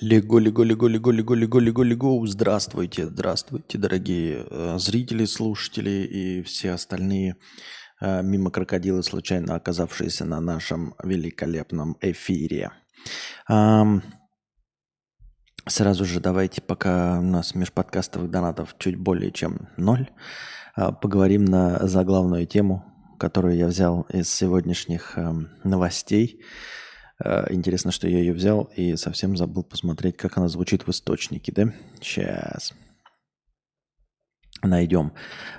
Лего, лего, лего, лего, лего, лего, лего, лего. Здравствуйте, здравствуйте, дорогие э, зрители, слушатели и все остальные э, мимо крокодилы, случайно оказавшиеся на нашем великолепном эфире. Сразу же давайте, пока у нас межподкастовых донатов чуть более чем ноль, а, поговорим на заглавную тему, которую я взял из сегодняшних эм, новостей. Э, Интересно, что я ее взял и совсем забыл посмотреть, как она звучит в источнике, да? Сейчас. Найдем.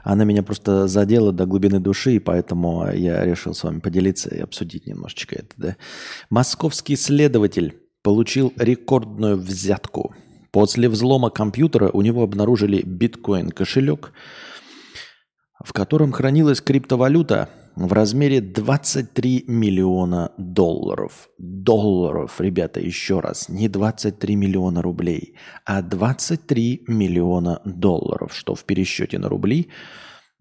Она меня просто задела до глубины души, и поэтому я решил с вами поделиться и обсудить немножечко это, да? Московский следователь получил рекордную взятку. После взлома компьютера у него обнаружили биткоин-кошелек, в котором хранилась криптовалюта в размере 23 миллиона долларов. Долларов, ребята, еще раз, не 23 миллиона рублей, а 23 миллиона долларов, что в пересчете на рубли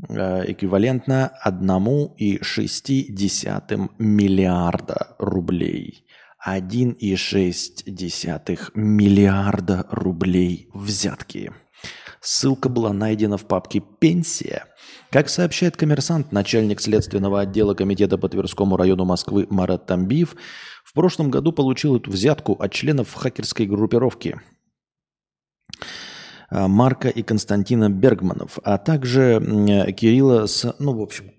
э, эквивалентно 1,6 миллиарда рублей. 1,6 миллиарда рублей взятки. Ссылка была найдена в папке «Пенсия». Как сообщает коммерсант, начальник следственного отдела комитета по Тверскому району Москвы Марат Тамбиев в прошлом году получил эту взятку от членов хакерской группировки а, Марка и Константина Бергманов, а также Кирилла, ну, в общем,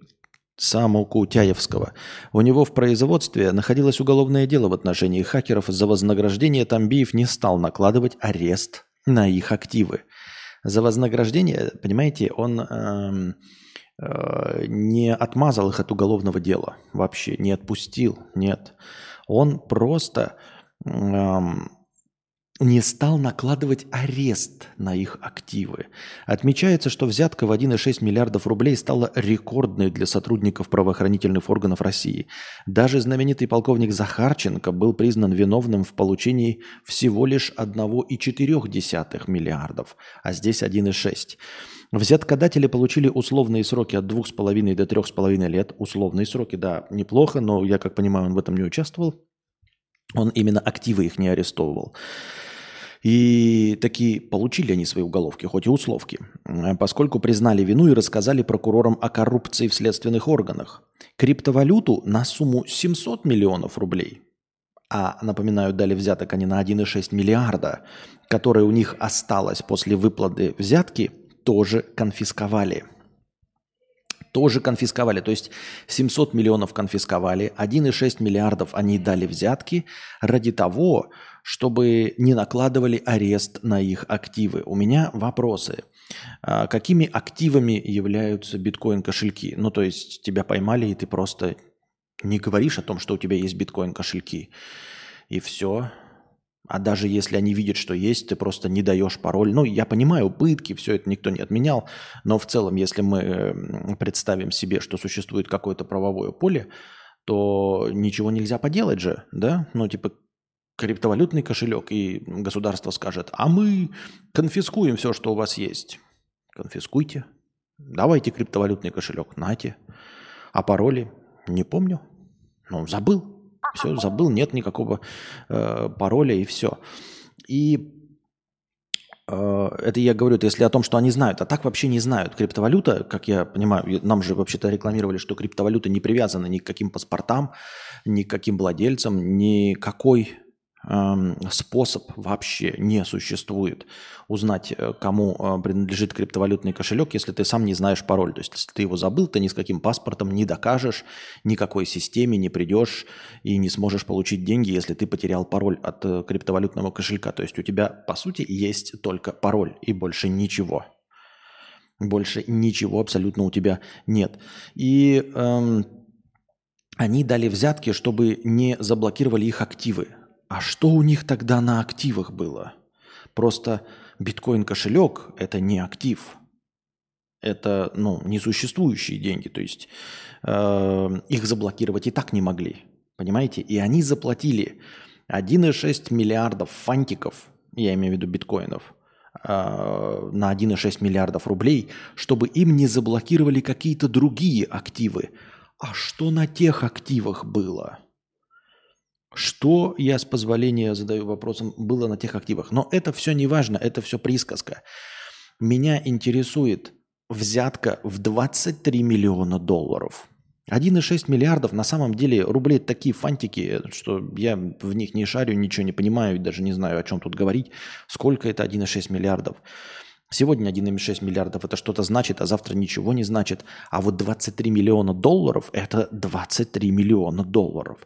Самокутяевского. У него в производстве находилось уголовное дело в отношении хакеров. За вознаграждение Тамбиев не стал накладывать арест на их активы. За вознаграждение, понимаете, он э, э, не отмазал их от уголовного дела вообще, не отпустил, нет. Он просто э, не стал накладывать арест на их активы. Отмечается, что взятка в 1,6 миллиардов рублей стала рекордной для сотрудников правоохранительных органов России. Даже знаменитый полковник Захарченко был признан виновным в получении всего лишь 1,4 миллиардов, а здесь 1,6. Взяткодатели получили условные сроки от 2,5 до 3,5 лет. Условные сроки, да, неплохо, но я, как понимаю, он в этом не участвовал. Он именно активы их не арестовывал. И такие получили они свои уголовки, хоть и условки, поскольку признали вину и рассказали прокурорам о коррупции в следственных органах. Криптовалюту на сумму 700 миллионов рублей, а, напоминаю, дали взяток они на 1,6 миллиарда, которое у них осталось после выплаты взятки, тоже конфисковали – тоже конфисковали. То есть 700 миллионов конфисковали, 1,6 миллиардов они дали взятки ради того, чтобы не накладывали арест на их активы. У меня вопросы. А какими активами являются биткоин-кошельки? Ну, то есть тебя поймали, и ты просто не говоришь о том, что у тебя есть биткоин-кошельки. И все. А даже если они видят, что есть, ты просто не даешь пароль. Ну, я понимаю, пытки, все это никто не отменял, но в целом, если мы представим себе, что существует какое-то правовое поле, то ничего нельзя поделать же, да? Ну, типа, криптовалютный кошелек, и государство скажет, а мы конфискуем все, что у вас есть. Конфискуйте. Давайте криптовалютный кошелек, нате. А пароли? Не помню. Ну, забыл. Все, забыл, нет никакого э, пароля и все. И э, это я говорю, это если о том, что они знают, а так вообще не знают. Криптовалюта, как я понимаю, нам же вообще-то рекламировали, что криптовалюта не привязана ни к каким паспортам, ни к каким владельцам, никакой способ вообще не существует узнать, э, кому э, принадлежит криптовалютный кошелек, если ты сам не знаешь пароль. То есть, если ты его забыл, ты ни с каким паспортом не докажешь, никакой системе не придешь и не сможешь получить деньги, если ты потерял пароль от э, криптовалютного кошелька. То есть, у тебя, по сути, есть только пароль и больше ничего. Больше ничего абсолютно у тебя нет. И эм, они дали взятки, чтобы не заблокировали их активы. А что у них тогда на активах было? Просто биткоин-кошелек – это не актив. Это ну, несуществующие деньги. То есть э, их заблокировать и так не могли. Понимаете? И они заплатили 1,6 миллиардов фантиков, я имею в виду биткоинов, э, на 1,6 миллиардов рублей, чтобы им не заблокировали какие-то другие активы. А что на тех активах было – Что, я с позволения задаю вопросом, было на тех активах? Но это все не важно, это все присказка. Меня интересует взятка в 23 миллиона долларов. 1,6 миллиардов на самом деле рублей такие фантики, что я в них не шарю, ничего не понимаю, даже не знаю, о чем тут говорить. Сколько это 1,6 миллиардов? Сегодня 1,6 миллиардов это что-то значит, а завтра ничего не значит. А вот 23 миллиона долларов это 23 миллиона долларов.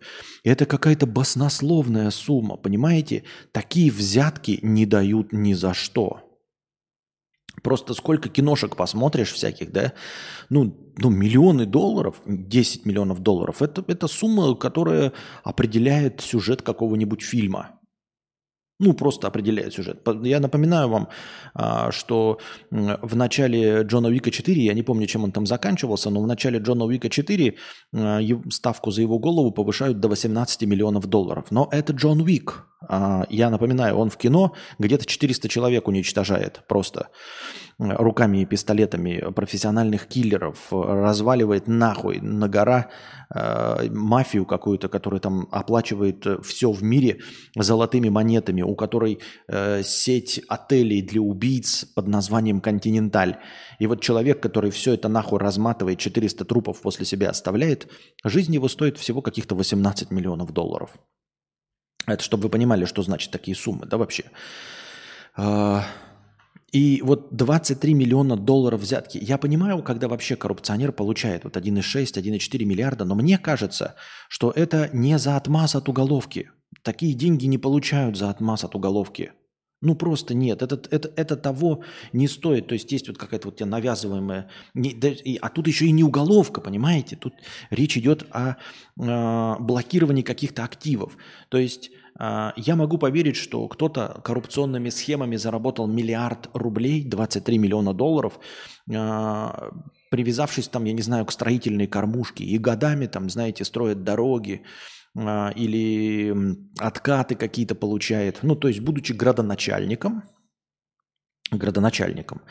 Это какая-то баснословная сумма, понимаете? Такие взятки не дают ни за что. Просто сколько киношек посмотришь всяких, да? Ну, ну миллионы долларов, 10 миллионов долларов, это, это сумма, которая определяет сюжет какого-нибудь фильма – ну, просто определяет сюжет. Я напоминаю вам, а, что в начале Джона Уика 4, я не помню, чем он там заканчивался, но в начале Джона Уика 4 а, ставку за его голову повышают до 18 миллионов долларов. Но это Джон Уик. А, я напоминаю, он в кино где-то 400 человек уничтожает просто руками и пистолетами профессиональных киллеров, разваливает нахуй на гора э, мафию какую-то, которая там оплачивает все в мире золотыми монетами, у которой э, сеть отелей для убийц под названием «Континенталь». И вот человек, который все это нахуй разматывает, 400 трупов после себя оставляет, жизнь его стоит всего каких-то 18 миллионов долларов. Это чтобы вы понимали, что значит такие суммы, да, вообще. И вот 23 миллиона долларов взятки. Я понимаю, когда вообще коррупционер получает вот 1,6, 1,4 миллиарда, но мне кажется, что это не за отмаз от уголовки. Такие деньги не получают за отмаз от уголовки. Ну просто нет, это, это, это того не стоит. То есть есть вот какая-то вот тебе навязываемая, не, да, и, а тут еще и не уголовка, понимаете? Тут речь идет о э, блокировании каких-то активов. То есть я могу поверить, что кто-то коррупционными схемами заработал миллиард рублей, 23 миллиона долларов, э, привязавшись там, я не знаю, к строительной кормушке и годами там, знаете, строят дороги, а, или откаты какие-то получает. Ну, то есть, будучи градоначальником, градоначальником,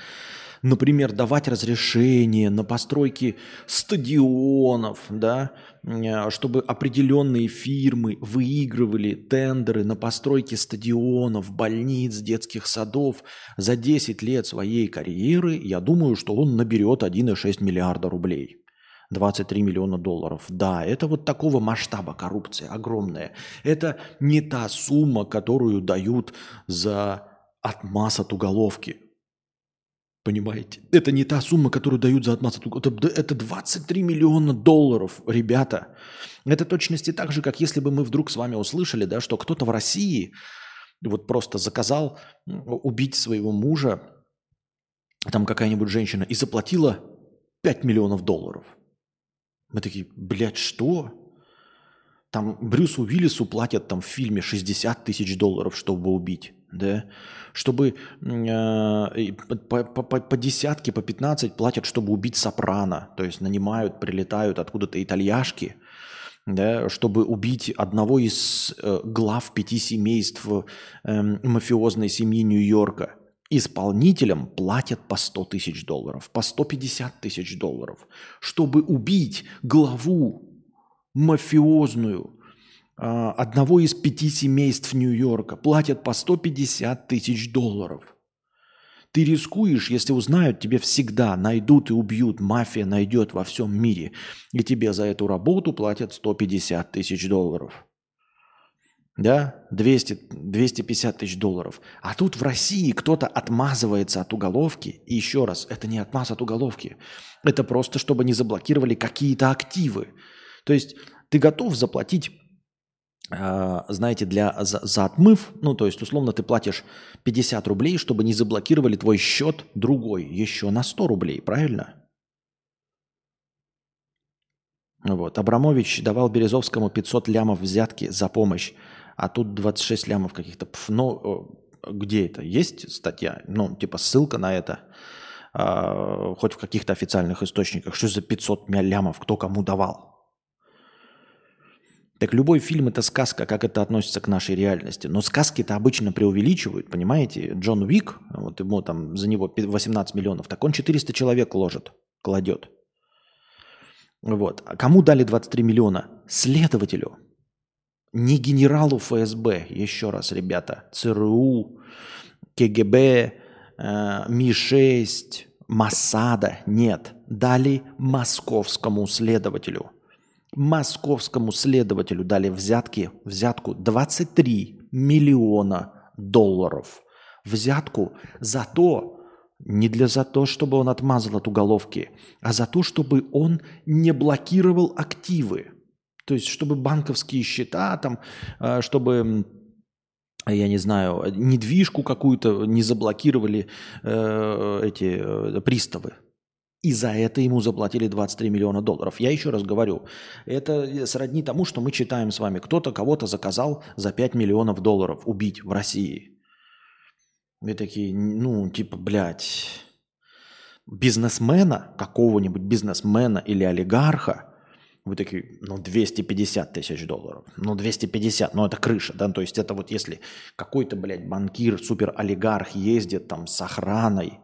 например, давать разрешение на постройки стадионов, да, а, чтобы определенные фирмы выигрывали тендеры на постройки стадионов, больниц, детских садов за 10 лет своей карьеры, я думаю, что он наберет 1,6 миллиарда рублей. 23 миллиона долларов. Да, это вот такого масштаба коррупция огромная. Это не та сумма, которую дают за отмаз от уголовки. Понимаете? Это не та сумма, которую дают за отмаз от уголовки. Это 23 миллиона долларов, ребята. Это точности так же, как если бы мы вдруг с вами услышали, да, что кто-то в России вот просто заказал убить своего мужа, там какая-нибудь женщина, и заплатила 5 миллионов долларов. Мы такие, блядь, что? Там Брюсу Уиллису платят там в фильме 60 тысяч долларов, чтобы убить, да? Чтобы э, по, по, по, десятке, по 15 платят, чтобы убить Сопрано. То есть нанимают, прилетают откуда-то итальяшки, да, чтобы убить одного из э, глав пяти семейств э, мафиозной семьи Нью-Йорка – Исполнителям платят по 100 тысяч долларов, по 150 тысяч долларов, чтобы убить главу мафиозную одного из пяти семейств Нью-Йорка. Платят по 150 тысяч долларов. Ты рискуешь, если узнают, тебе всегда найдут и убьют. Мафия найдет во всем мире. И тебе за эту работу платят 150 тысяч долларов да, 200, 250 тысяч долларов. А тут в России кто-то отмазывается от уголовки. И еще раз, это не отмаз от уголовки. Это просто, чтобы не заблокировали какие-то активы. То есть ты готов заплатить, знаете, для, за, за отмыв, ну, то есть, условно, ты платишь 50 рублей, чтобы не заблокировали твой счет другой еще на 100 рублей, правильно? Вот. Абрамович давал Березовскому 500 лямов взятки за помощь а тут 26 лямов каких-то. Ну, где это? Есть статья? Ну, типа ссылка на это? А, хоть в каких-то официальных источниках. Что за 500 лямов? Кто кому давал? Так любой фильм – это сказка, как это относится к нашей реальности. Но сказки-то обычно преувеличивают, понимаете? Джон Уик, вот ему там за него 18 миллионов, так он 400 человек ложит, кладет. Вот. А кому дали 23 миллиона? Следователю. не генералу ФСБ, еще раз, ребята, ЦРУ, КГБ, э, Ми-6, Масада, нет, дали московскому следователю. Московскому следователю дали взятки, взятку 23 миллиона долларов. Взятку за то, не для за то, чтобы он отмазал от уголовки, а за то, чтобы он не блокировал активы. То есть, чтобы банковские счета, там, э, чтобы, я не знаю, недвижку какую-то не заблокировали э, эти э, приставы. И за это ему заплатили 23 миллиона долларов. Я еще раз говорю, это сродни тому, что мы читаем с вами. Кто-то кого-то заказал за 5 миллионов долларов убить в России. Вы такие, ну, типа, блядь, бизнесмена, какого-нибудь бизнесмена или олигарха, вы такие, ну, 250 тысяч долларов. Ну, 250, ну, это крыша, да, то есть это вот если какой-то, блядь, банкир, супер-олигарх ездит там с охраной,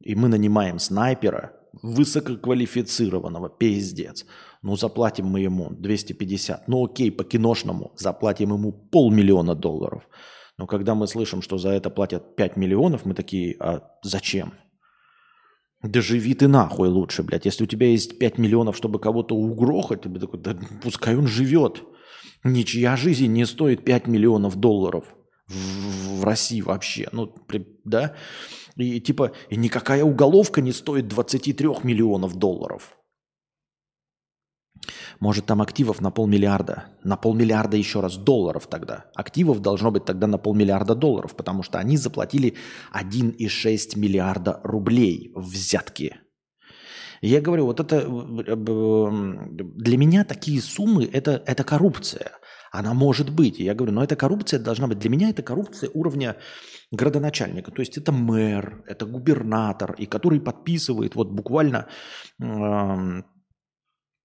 и мы нанимаем снайпера, высококвалифицированного, пиздец, ну, заплатим мы ему 250, ну, окей, по киношному заплатим ему полмиллиона долларов – но когда мы слышим, что за это платят 5 миллионов, мы такие, а зачем? Да живи ты нахуй лучше, блядь. Если у тебя есть 5 миллионов, чтобы кого-то угрохать, ты бы такой, да пускай он живет. Ничья жизнь не стоит 5 миллионов долларов в, в России вообще. Ну, да? И типа, и никакая уголовка не стоит 23 миллионов долларов. Может, там активов на полмиллиарда. На полмиллиарда еще раз долларов тогда. Активов должно быть тогда на полмиллиарда долларов, потому что они заплатили 1,6 миллиарда рублей взятки. Я говорю, вот это э, для меня такие суммы это, это коррупция. Она может быть. Я говорю, но эта коррупция должна быть. Для меня это коррупция уровня градоначальника. То есть это мэр, это губернатор, и который подписывает вот буквально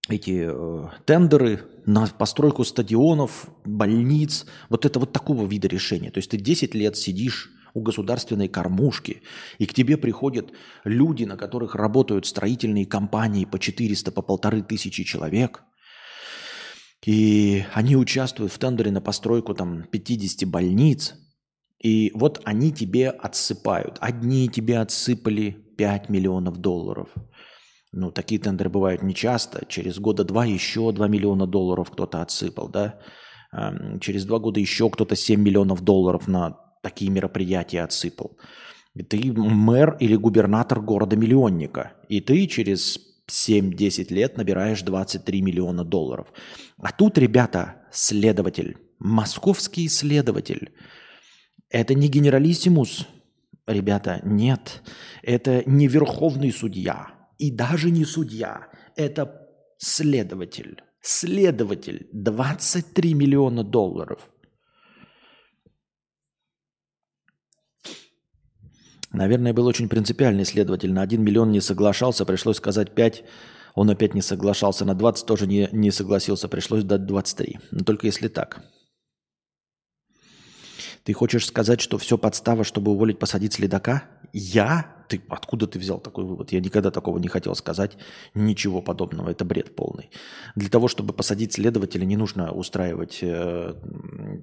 эти э, тендеры на постройку стадионов, больниц, вот это вот такого вида решения. То есть ты 10 лет сидишь у государственной кормушки, и к тебе приходят люди, на которых работают строительные компании по 400, по полторы тысячи человек, и они участвуют в тендере на постройку там 50 больниц, и вот они тебе отсыпают. Одни тебе отсыпали 5 миллионов долларов – ну, такие тендеры бывают нечасто. Через года два еще 2 миллиона долларов кто-то отсыпал, да. Через два года еще кто-то 7 миллионов долларов на такие мероприятия отсыпал. И ты мэр или губернатор города-миллионника. И ты через 7-10 лет набираешь 23 миллиона долларов. А тут, ребята, следователь, московский следователь. Это не генералиссимус, ребята, нет. Это не верховный судья и даже не судья, это следователь. Следователь 23 миллиона долларов. Наверное, был очень принципиальный следователь. На 1 миллион не соглашался, пришлось сказать 5. Он опять не соглашался. На 20 тоже не, не согласился, пришлось дать 23. Но только если так. Ты хочешь сказать, что все подстава, чтобы уволить, посадить следака? Я? Ты, откуда ты взял такой вывод? Я никогда такого не хотел сказать. Ничего подобного. Это бред полный. Для того, чтобы посадить следователя, не нужно устраивать э,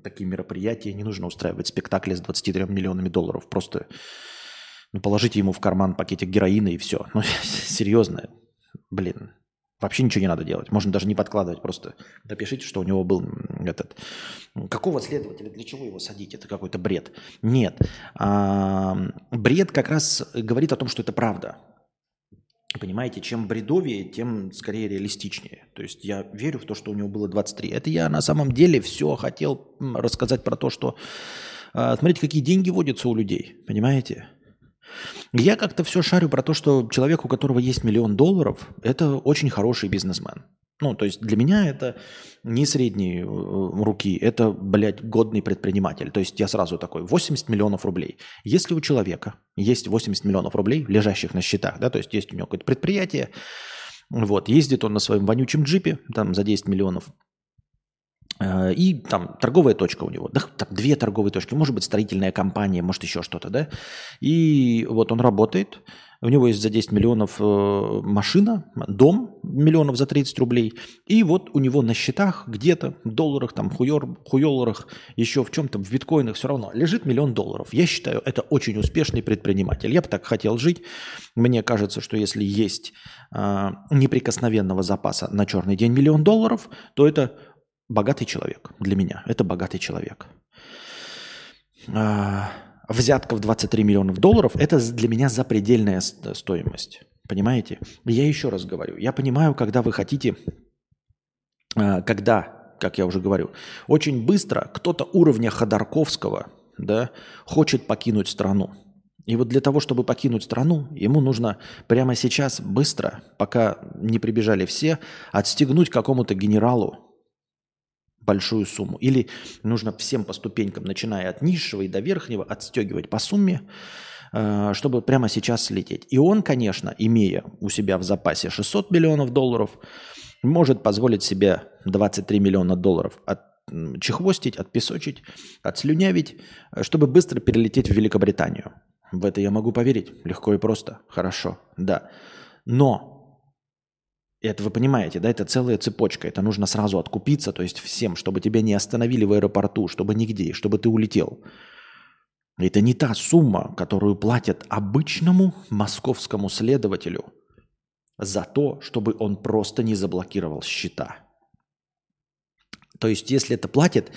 такие мероприятия, не нужно устраивать спектакли с 23 миллионами долларов. Просто ну, положите ему в карман пакетик героина и все. Ну, серьезно. Блин, Вообще ничего не надо делать. Можно даже не подкладывать. Просто напишите, что у него был этот... Какого следователя? Для чего его садить? Это какой-то бред. Нет. А, бред как раз говорит о том, что это правда. Понимаете, чем бредовее, тем скорее реалистичнее. То есть я верю в то, что у него было 23. Это я на самом деле все хотел рассказать про то, что... А, смотрите, какие деньги водятся у людей. Понимаете? Я как-то все шарю про то, что человек, у которого есть миллион долларов, это очень хороший бизнесмен. Ну, то есть для меня это не средние э, руки, это, блядь, годный предприниматель. То есть я сразу такой, 80 миллионов рублей. Если у человека есть 80 миллионов рублей, лежащих на счетах, да, то есть есть у него какое-то предприятие, вот, ездит он на своем вонючем джипе, там, за 10 миллионов, Э, и там торговая точка у него, да, там две торговые точки, может быть, строительная компания, может, еще что-то, да. И вот он работает, у него есть за 10 миллионов э, машина, дом миллионов за 30 рублей. И вот у него на счетах где-то в долларах, там, хуёр, хуёларах, еще в чем-то, в биткоинах все равно лежит миллион долларов. Я считаю, это очень успешный предприниматель. Я бы так хотел жить. Мне кажется, что если есть э, неприкосновенного запаса на черный день миллион долларов, то это богатый человек для меня. Это богатый человек. А, взятка в 23 миллионов долларов – это для меня запредельная стоимость. Понимаете? Я еще раз говорю. Я понимаю, когда вы хотите, а, когда, как я уже говорю, очень быстро кто-то уровня Ходорковского да, хочет покинуть страну. И вот для того, чтобы покинуть страну, ему нужно прямо сейчас, быстро, пока не прибежали все, отстегнуть какому-то генералу большую сумму. Или нужно всем по ступенькам, начиная от низшего и до верхнего, отстегивать по сумме, э, чтобы прямо сейчас слететь. И он, конечно, имея у себя в запасе 600 миллионов долларов, может позволить себе 23 миллиона долларов от чехвостить, отпесочить, отслюнявить, чтобы быстро перелететь в Великобританию. В это я могу поверить. Легко и просто. Хорошо. Да. Но это вы понимаете, да, это целая цепочка. Это нужно сразу откупиться, то есть всем, чтобы тебя не остановили в аэропорту, чтобы нигде, чтобы ты улетел. Это не та сумма, которую платят обычному московскому следователю за то, чтобы он просто не заблокировал счета. То есть, если это платят,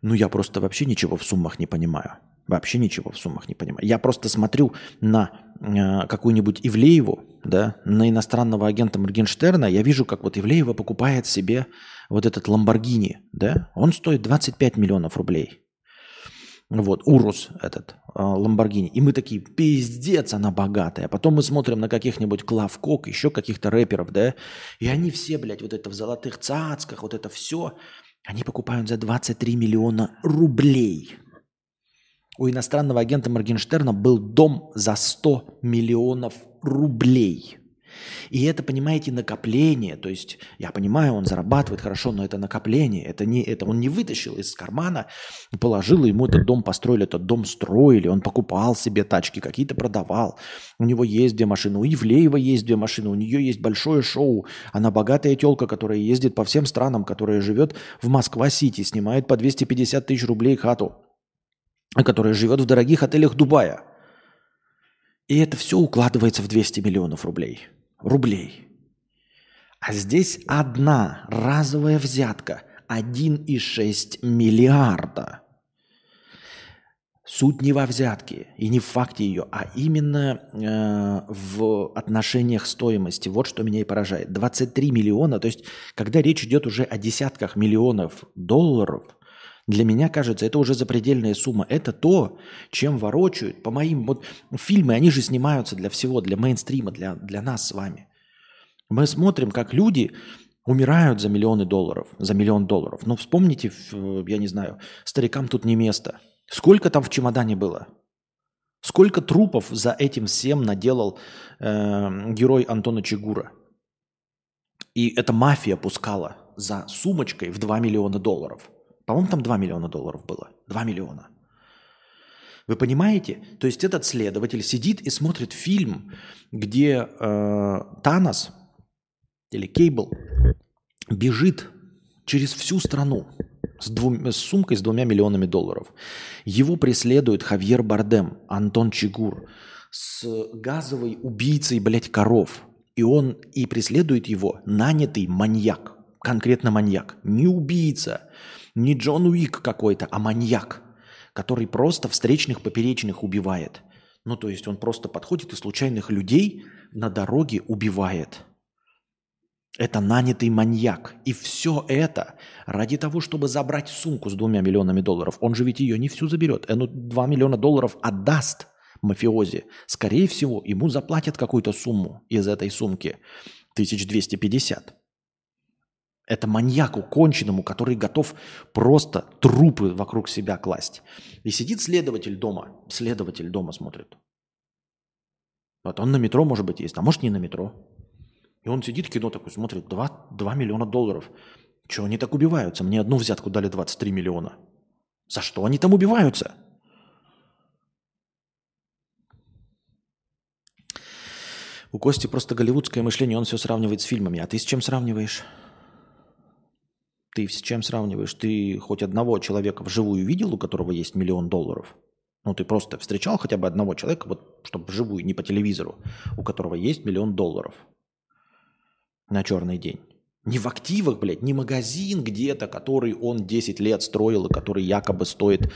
ну я просто вообще ничего в суммах не понимаю. Вообще ничего в суммах не понимаю. Я просто смотрю на э, какую-нибудь Ивлееву, да, на иностранного агента Моргенштерна, я вижу, как вот Ивлеева покупает себе вот этот Ламборгини, да, он стоит 25 миллионов рублей. Вот, Урус этот, э, Ламборгини. И мы такие, пиздец, она богатая. Потом мы смотрим на каких-нибудь Клав Кок, еще каких-то рэперов, да, и они все, блядь, вот это в золотых цацках, вот это все, они покупают за 23 миллиона рублей – у иностранного агента Моргенштерна был дом за 100 миллионов рублей. И это, понимаете, накопление. То есть, я понимаю, он зарабатывает хорошо, но это накопление. Это не это. Он не вытащил из кармана, положил, ему этот дом построили, этот дом строили. Он покупал себе тачки, какие-то продавал. У него есть две машины. У Евлеева есть две машины. У нее есть большое шоу. Она богатая телка, которая ездит по всем странам, которая живет в Москва-Сити, снимает по 250 тысяч рублей хату которая живет в дорогих отелях Дубая. И это все укладывается в 200 миллионов рублей. Рублей. А здесь одна разовая взятка 1,6 миллиарда. Суть не во взятке и не в факте ее, а именно э, в отношениях стоимости. Вот что меня и поражает. 23 миллиона, то есть когда речь идет уже о десятках миллионов долларов – для меня кажется, это уже запредельная сумма. Это то, чем ворочают. По моим вот фильмы, они же снимаются для всего, для мейнстрима, для, для нас с вами. Мы смотрим, как люди умирают за миллионы долларов, за миллион долларов. Ну, вспомните, я не знаю, старикам тут не место. Сколько там в чемодане было? Сколько трупов за этим всем наделал э, герой Антона Чигура? И эта мафия пускала за сумочкой в 2 миллиона долларов – по-моему, там 2 миллиона долларов было. 2 миллиона. Вы понимаете? То есть этот следователь сидит и смотрит фильм, где э, Танос или Кейбл бежит через всю страну с, двум, с сумкой с двумя миллионами долларов. Его преследует Хавьер Бардем, Антон Чигур с газовой убийцей, блядь, коров. И он и преследует его нанятый маньяк, конкретно маньяк, не убийца, не Джон Уик какой-то, а маньяк, который просто встречных поперечных убивает. Ну, то есть он просто подходит и случайных людей на дороге убивает. Это нанятый маньяк. И все это ради того, чтобы забрать сумку с двумя миллионами долларов. Он же ведь ее не всю заберет. Он 2 миллиона долларов отдаст мафиози. Скорее всего, ему заплатят какую-то сумму из этой сумки. 1250. Это маньяку конченному, который готов просто трупы вокруг себя класть. И сидит следователь дома. Следователь дома смотрит. Вот он на метро, может быть, есть, а может не на метро. И он сидит, кино такой смотрит, 2, 2 миллиона долларов. Чего они так убиваются? Мне одну взятку дали 23 миллиона. За что они там убиваются? У Кости просто голливудское мышление, он все сравнивает с фильмами. А ты с чем сравниваешь? Ты с чем сравниваешь? Ты хоть одного человека вживую видел, у которого есть миллион долларов? Ну, ты просто встречал хотя бы одного человека, вот, чтобы вживую, не по телевизору, у которого есть миллион долларов на черный день. Не в активах, блядь, не магазин где-то, который он 10 лет строил и который якобы стоит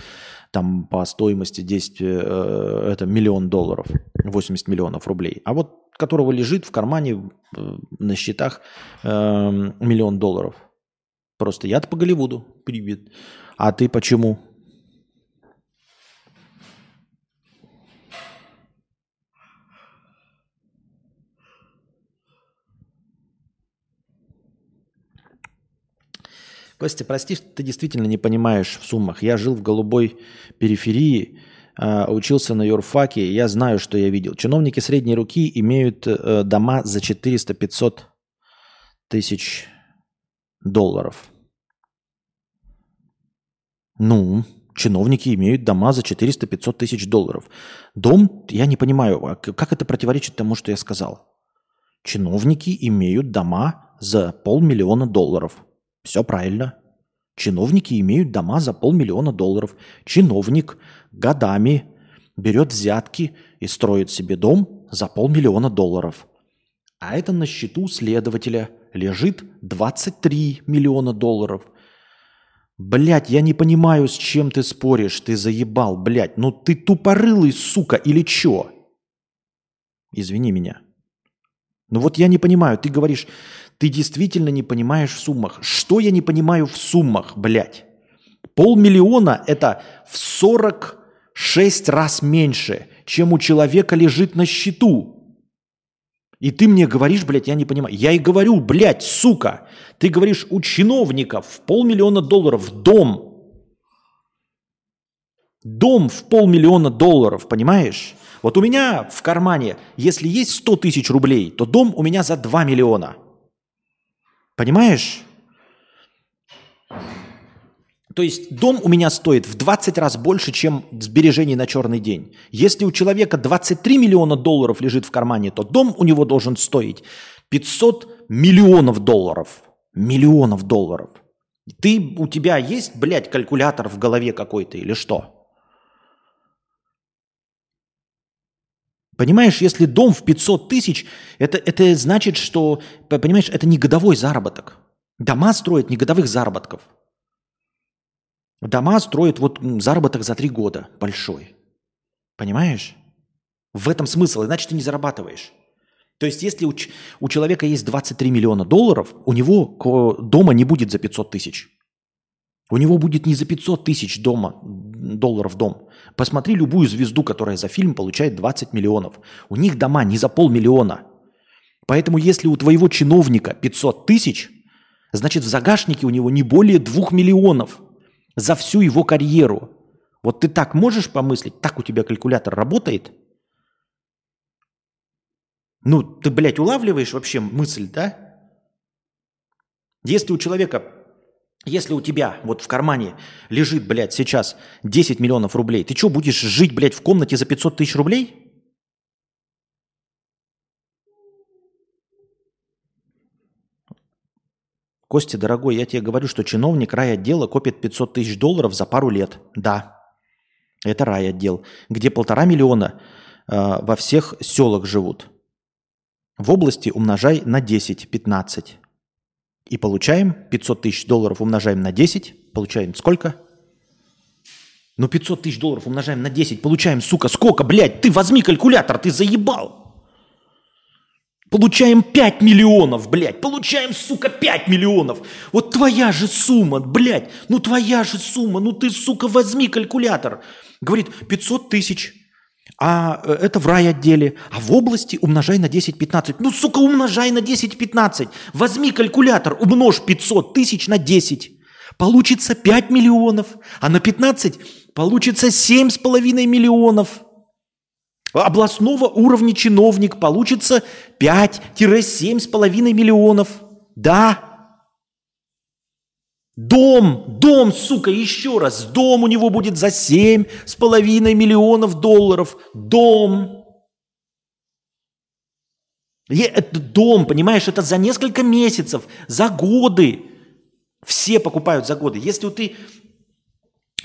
там по стоимости 10, э, это миллион долларов, 80 миллионов рублей. А вот которого лежит в кармане э, на счетах э, миллион долларов. Просто я-то по Голливуду привет. А ты почему? Костя, прости, что ты действительно не понимаешь в суммах. Я жил в голубой периферии, а, учился на юрфаке, я знаю, что я видел. Чиновники средней руки имеют э, дома за 400-500 тысяч долларов. Ну, чиновники имеют дома за 400-500 тысяч долларов. Дом, я не понимаю, а как это противоречит тому, что я сказал? Чиновники имеют дома за полмиллиона долларов. Все правильно. Чиновники имеют дома за полмиллиона долларов. Чиновник годами берет взятки и строит себе дом за полмиллиона долларов. А это на счету следователя лежит 23 миллиона долларов. Блять, я не понимаю, с чем ты споришь, ты заебал, блять. Ну ты тупорылый, сука, или чё? Извини меня. Ну вот я не понимаю, ты говоришь, ты действительно не понимаешь в суммах. Что я не понимаю в суммах, блядь? Полмиллиона – это в 46 раз меньше, чем у человека лежит на счету. И ты мне говоришь, блядь, я не понимаю. Я и говорю, блядь, сука. Ты говоришь, у чиновников полмиллиона долларов дом. Дом в полмиллиона долларов, понимаешь? Вот у меня в кармане, если есть 100 тысяч рублей, то дом у меня за 2 миллиона – Понимаешь? То есть дом у меня стоит в 20 раз больше, чем сбережений на черный день. Если у человека 23 миллиона долларов лежит в кармане, то дом у него должен стоить 500 миллионов долларов. Миллионов долларов. Ты, у тебя есть, блядь, калькулятор в голове какой-то или что? Понимаешь, если дом в 500 тысяч, это, это значит, что, понимаешь, это не годовой заработок. Дома строят не годовых заработков. Дома строят вот заработок за три года большой. Понимаешь? В этом смысл, иначе ты не зарабатываешь. То есть, если у, у человека есть 23 миллиона долларов, у него дома не будет за 500 тысяч. У него будет не за 500 тысяч дома, долларов дом. Посмотри любую звезду, которая за фильм получает 20 миллионов. У них дома не за полмиллиона. Поэтому если у твоего чиновника 500 тысяч, значит в загашнике у него не более 2 миллионов за всю его карьеру. Вот ты так можешь помыслить? Так у тебя калькулятор работает? Ну, ты, блядь, улавливаешь вообще мысль, да? Если у человека если у тебя вот в кармане лежит, блядь, сейчас 10 миллионов рублей, ты что, будешь жить, блядь, в комнате за 500 тысяч рублей? Костя, дорогой, я тебе говорю, что чиновник райотдела копит 500 тысяч долларов за пару лет. Да, это райотдел, где полтора миллиона э, во всех селах живут. В области умножай на 10-15. И получаем 500 тысяч долларов умножаем на 10. Получаем сколько? Ну 500 тысяч долларов умножаем на 10. Получаем, сука, сколько, блядь? Ты возьми калькулятор, ты заебал. Получаем 5 миллионов, блядь. Получаем, сука, 5 миллионов. Вот твоя же сумма, блядь. Ну твоя же сумма. Ну ты, сука, возьми калькулятор. Говорит, 500 тысяч а э, это в рай-отделе. А в области умножай на 10-15. Ну, сука, умножай на 10-15. Возьми калькулятор, умножь 500 тысяч на 10. Получится 5 миллионов. А на 15 получится 7,5 миллионов. Областного уровня чиновник получится 5-7,5 миллионов. Да. Дом, дом, сука, еще раз, дом у него будет за 7,5 миллионов долларов. Дом. Это дом, понимаешь, это за несколько месяцев, за годы. Все покупают за годы. Если ты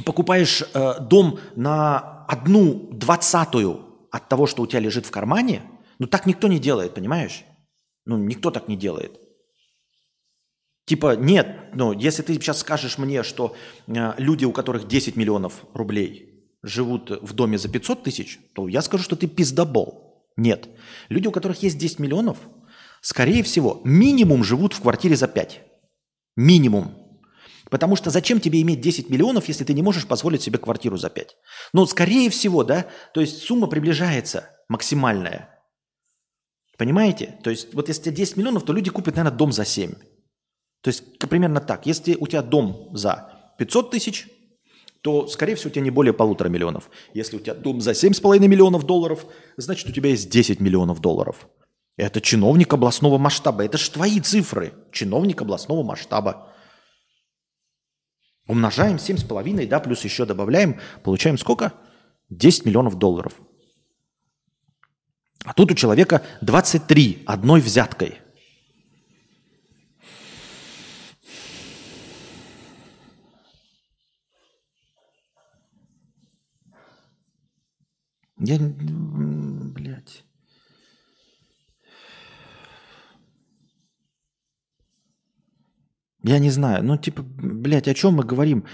покупаешь э, дом на одну двадцатую от того, что у тебя лежит в кармане, ну так никто не делает, понимаешь? Ну никто так не делает. Типа, нет, ну, если ты сейчас скажешь мне, что э, люди, у которых 10 миллионов рублей, живут в доме за 500 тысяч, то я скажу, что ты пиздобол. Нет. Люди, у которых есть 10 миллионов, скорее всего, минимум живут в квартире за 5. Минимум. Потому что зачем тебе иметь 10 миллионов, если ты не можешь позволить себе квартиру за 5? Ну, скорее всего, да, то есть сумма приближается максимальная. Понимаете? То есть вот если у тебя 10 миллионов, то люди купят, наверное, дом за 7. То есть примерно так. Если у тебя дом за 500 тысяч, то, скорее всего, у тебя не более полутора миллионов. Если у тебя дом за 7,5 миллионов долларов, значит, у тебя есть 10 миллионов долларов. Это чиновник областного масштаба. Это же твои цифры. Чиновник областного масштаба. Умножаем 7,5, да, плюс еще добавляем. Получаем сколько? 10 миллионов долларов. А тут у человека 23 одной взяткой – Я, блядь. Я не знаю. Ну, типа, блядь, о чем мы говорим?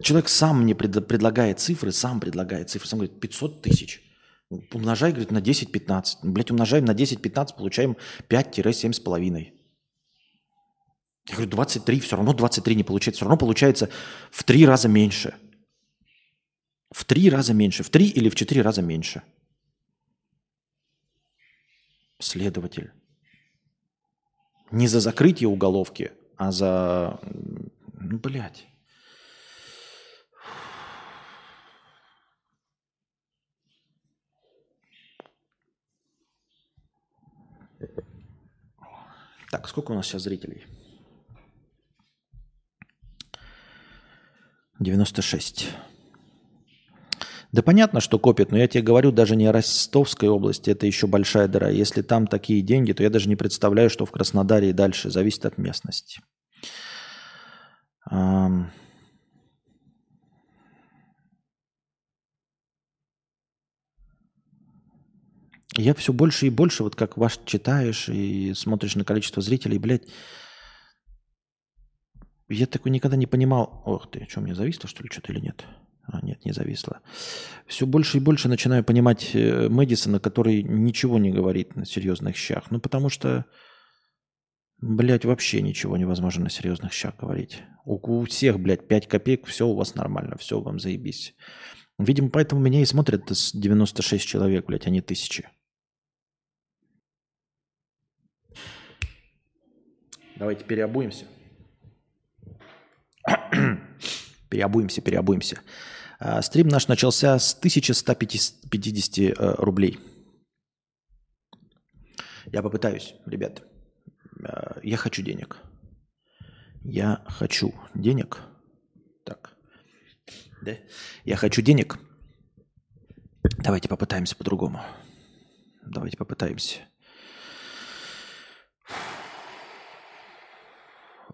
Человек сам мне пред, предлагает цифры, сам предлагает цифры. Сам говорит, 500 тысяч. Умножай, говорит, на 10-15. Блядь, умножаем на 10-15, получаем 5-7,5. Я говорю, 23, все равно 23 не получается. Все равно получается в три раза меньше. В три раза меньше. В три или в четыре раза меньше. Следователь. Не за закрытие уголовки, а за... Ну, блядь. Так, сколько у нас сейчас зрителей? 96. Да понятно, что копят, но я тебе говорю даже не о Ростовской области, это еще большая дыра. Если там такие деньги, то я даже не представляю, что в Краснодаре и дальше. Зависит от местности. Я все больше и больше, вот как ваш читаешь и смотришь на количество зрителей, блядь, я такой никогда не понимал, ох ты, что, мне зависло, что ли, что-то или нет? А, нет, не зависло. Все больше и больше начинаю понимать э, Мэдисона, который ничего не говорит на серьезных щах. Ну, потому что, блядь, вообще ничего невозможно на серьезных щах говорить. У, у всех, блядь, 5 копеек, все у вас нормально, все вам заебись. Видимо, поэтому меня и смотрят 96 человек, блядь, а не тысячи. Давайте переобуемся. переобуемся, переобуемся. А, стрим наш начался с 1150 э, рублей. Я попытаюсь, ребят. А, я хочу денег. Я хочу денег. Так. Да? Я хочу денег. Давайте попытаемся по-другому. Давайте попытаемся.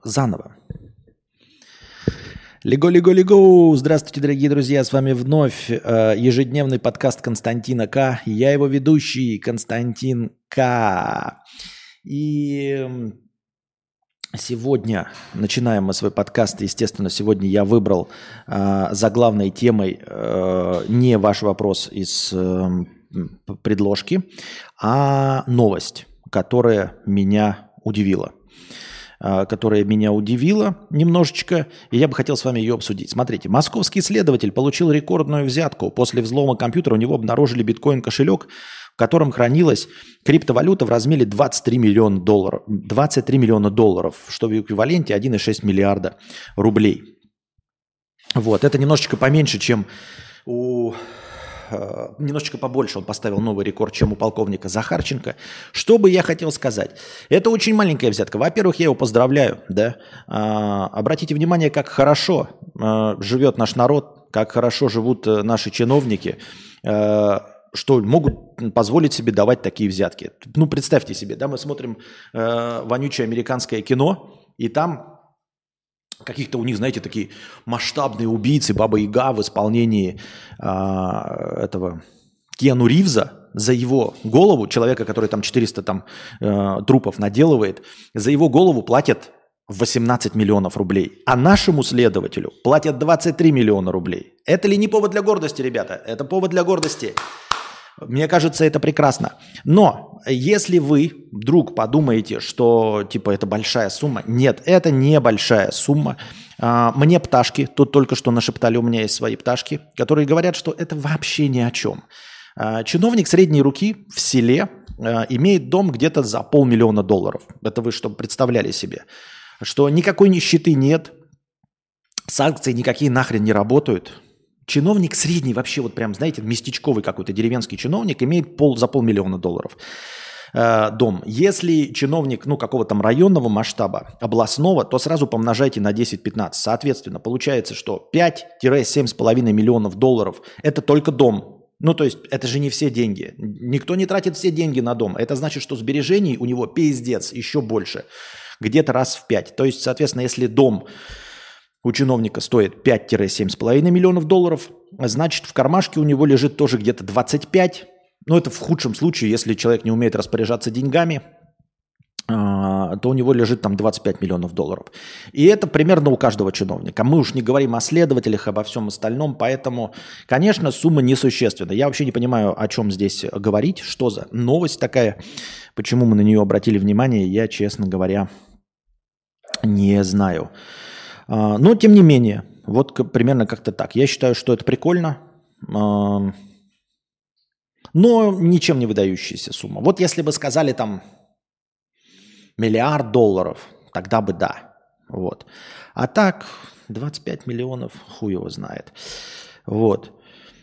Заново. Лего-лего-лего! Здравствуйте, дорогие друзья! С вами вновь э, ежедневный подкаст Константина К. Я его ведущий, Константин К. И сегодня начинаем мы свой подкаст. Естественно, сегодня я выбрал э, заглавной темой э, не ваш вопрос из э, предложки, а новость, которая меня удивила. А, которая меня удивила немножечко, и я бы хотел с вами ее обсудить. Смотрите, московский следователь получил рекордную взятку. После взлома компьютера у него обнаружили биткоин-кошелек, в котором хранилась криптовалюта в размере 23 миллиона долларов, 23 миллиона долларов, что в эквиваленте 1,6 миллиарда рублей. Вот, это немножечко поменьше, чем у немножечко побольше он поставил новый рекорд, чем у полковника Захарченко. Что бы я хотел сказать? Это очень маленькая взятка. Во-первых, я его поздравляю, да. А, обратите внимание, как хорошо а, живет наш народ, как хорошо живут э, наши чиновники, что могут позволить себе давать такие взятки. Ну, представьте себе, да, мы смотрим э, вонючее американское кино, и там каких-то у них, знаете, такие масштабные убийцы, Баба Яга в исполнении а, этого Киану Ривза за его голову, человека, который там 400 там, э, трупов наделывает, за его голову платят 18 миллионов рублей, а нашему следователю платят 23 миллиона рублей. Это ли не повод для гордости, ребята? Это повод для гордости. Мне кажется, это прекрасно. Но если вы вдруг подумаете, что типа это большая сумма, нет, это не большая сумма. А, мне пташки, тут только что нашептали, у меня есть свои пташки, которые говорят, что это вообще ни о чем. А, чиновник средней руки в селе а, имеет дом где-то за полмиллиона долларов. Это вы чтобы представляли себе. Что никакой нищеты нет, санкции никакие нахрен не работают, чиновник средний вообще, вот прям, знаете, местечковый какой-то деревенский чиновник имеет пол, за полмиллиона долларов э, дом. Если чиновник, ну, какого-то там районного масштаба, областного, то сразу помножайте на 10-15. Соответственно, получается, что 5-7,5 миллионов долларов – это только дом. Ну, то есть, это же не все деньги. Никто не тратит все деньги на дом. Это значит, что сбережений у него пиздец, еще больше. Где-то раз в 5. То есть, соответственно, если дом у чиновника стоит 5-7,5 миллионов долларов, значит в кармашке у него лежит тоже где-то 25. Ну это в худшем случае, если человек не умеет распоряжаться деньгами, а, то у него лежит там 25 миллионов долларов. И это примерно у каждого чиновника. Мы уж не говорим о следователях, обо всем остальном, поэтому, конечно, сумма несущественна. Я вообще не понимаю, о чем здесь говорить, что за новость такая, почему мы на нее обратили внимание, я, честно говоря, не знаю. А, но, тем не менее, вот примерно как-то так. Я считаю, что это прикольно, но ничем не выдающаяся сумма. Вот если бы сказали там миллиард долларов, тогда бы да. Вот. А так 25 миллионов, хуй его знает. Вот.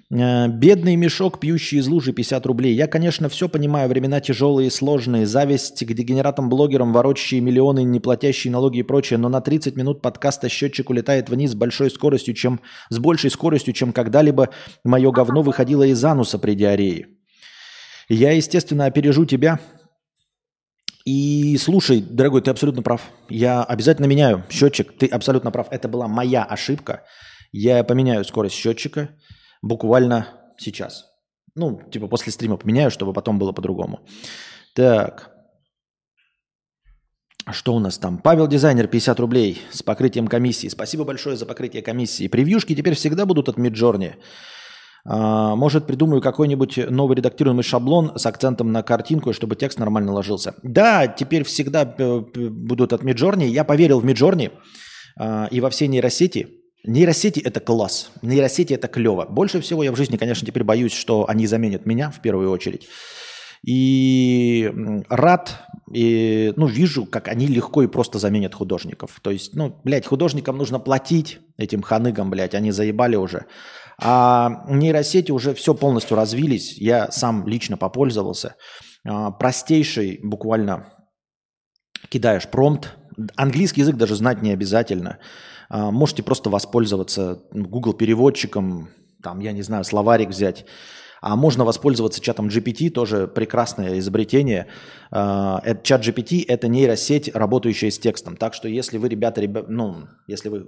Э, бедный мешок, пьющий из лужи 50 рублей. Я, конечно, все понимаю, времена тяжелые и сложные, зависть к дегенератам-блогерам, ворочащие миллионы, не платящие налоги и прочее, но на 30 минут подкаста счетчик улетает вниз с большой скоростью, чем, с большей скоростью, чем когда-либо мое говно выходило из ануса при диарее. Я, естественно, опережу тебя. И слушай, дорогой, ты абсолютно прав. Я обязательно меняю счетчик. Ты абсолютно прав. Это была моя ошибка. Я поменяю скорость счетчика буквально сейчас. Ну, типа после стрима поменяю, чтобы потом было по-другому. Так. Что у нас там? Павел Дизайнер, 50 рублей с покрытием комиссии. Спасибо большое за покрытие комиссии. Превьюшки теперь всегда будут от Миджорни. А, может, придумаю какой-нибудь новый редактируемый шаблон с акцентом на картинку, чтобы текст нормально ложился. Да, теперь всегда э, будут от Миджорни. Я поверил в Миджорни а, и во все нейросети. Нейросети – это класс. Нейросети – это клево. Больше всего я в жизни, конечно, теперь боюсь, что они заменят меня в первую очередь. И рад, и, ну, вижу, как они легко и просто заменят художников. То есть, ну, блядь, художникам нужно платить этим ханыгам, блядь, они заебали уже. А нейросети уже все полностью развились. Я сам лично попользовался. А, простейший буквально кидаешь промпт. Английский язык даже знать не обязательно. А, можете просто воспользоваться Google переводчиком, там, я не знаю, словарик взять. А можно воспользоваться чатом GPT, тоже прекрасное изобретение. А, чат GPT – это нейросеть, работающая с текстом. Так что если вы, ребята, ребя... ну, если вы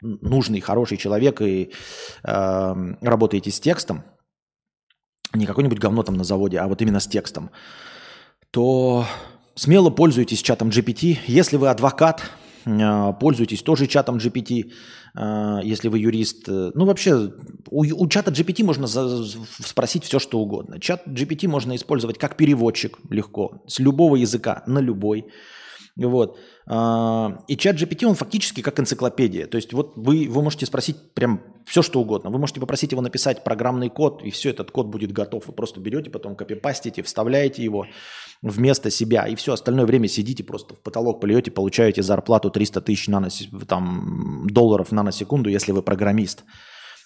нужный, хороший человек и э, работаете с текстом, не какой-нибудь говно там на заводе, а вот именно с текстом, то смело пользуйтесь чатом GPT. Если вы адвокат, пользуйтесь тоже чатом GPT, а, если вы юрист. Ну, вообще, у, у чата GPT можно за, спросить все, что угодно. Чат GPT можно использовать как переводчик легко, с любого языка на любой. Вот. А, и чат GPT, он фактически как энциклопедия. То есть вот вы, вы можете спросить прям все, что угодно. Вы можете попросить его написать программный код, и все, этот код будет готов. Вы просто берете, потом копипастите, вставляете его вместо себя, и все остальное время сидите просто в потолок плюете, получаете зарплату 300 тысяч нанос... там, долларов на секунду, если вы программист.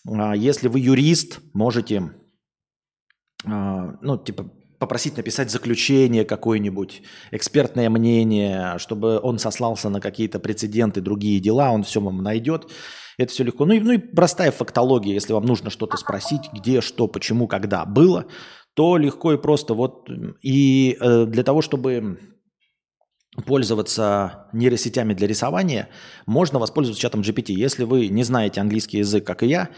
А если вы юрист, можете ну, типа, попросить написать заключение какое-нибудь, экспертное мнение, чтобы он сослался на какие-то прецеденты, другие дела, он все вам найдет. Это все легко. Ну и, ну и простая фактология, если вам нужно что-то спросить, где, что, почему, когда было, то легко и просто. Вот и э, для того, чтобы пользоваться нейросетями для рисования, можно воспользоваться чатом GPT. Если вы не знаете английский язык, как и я,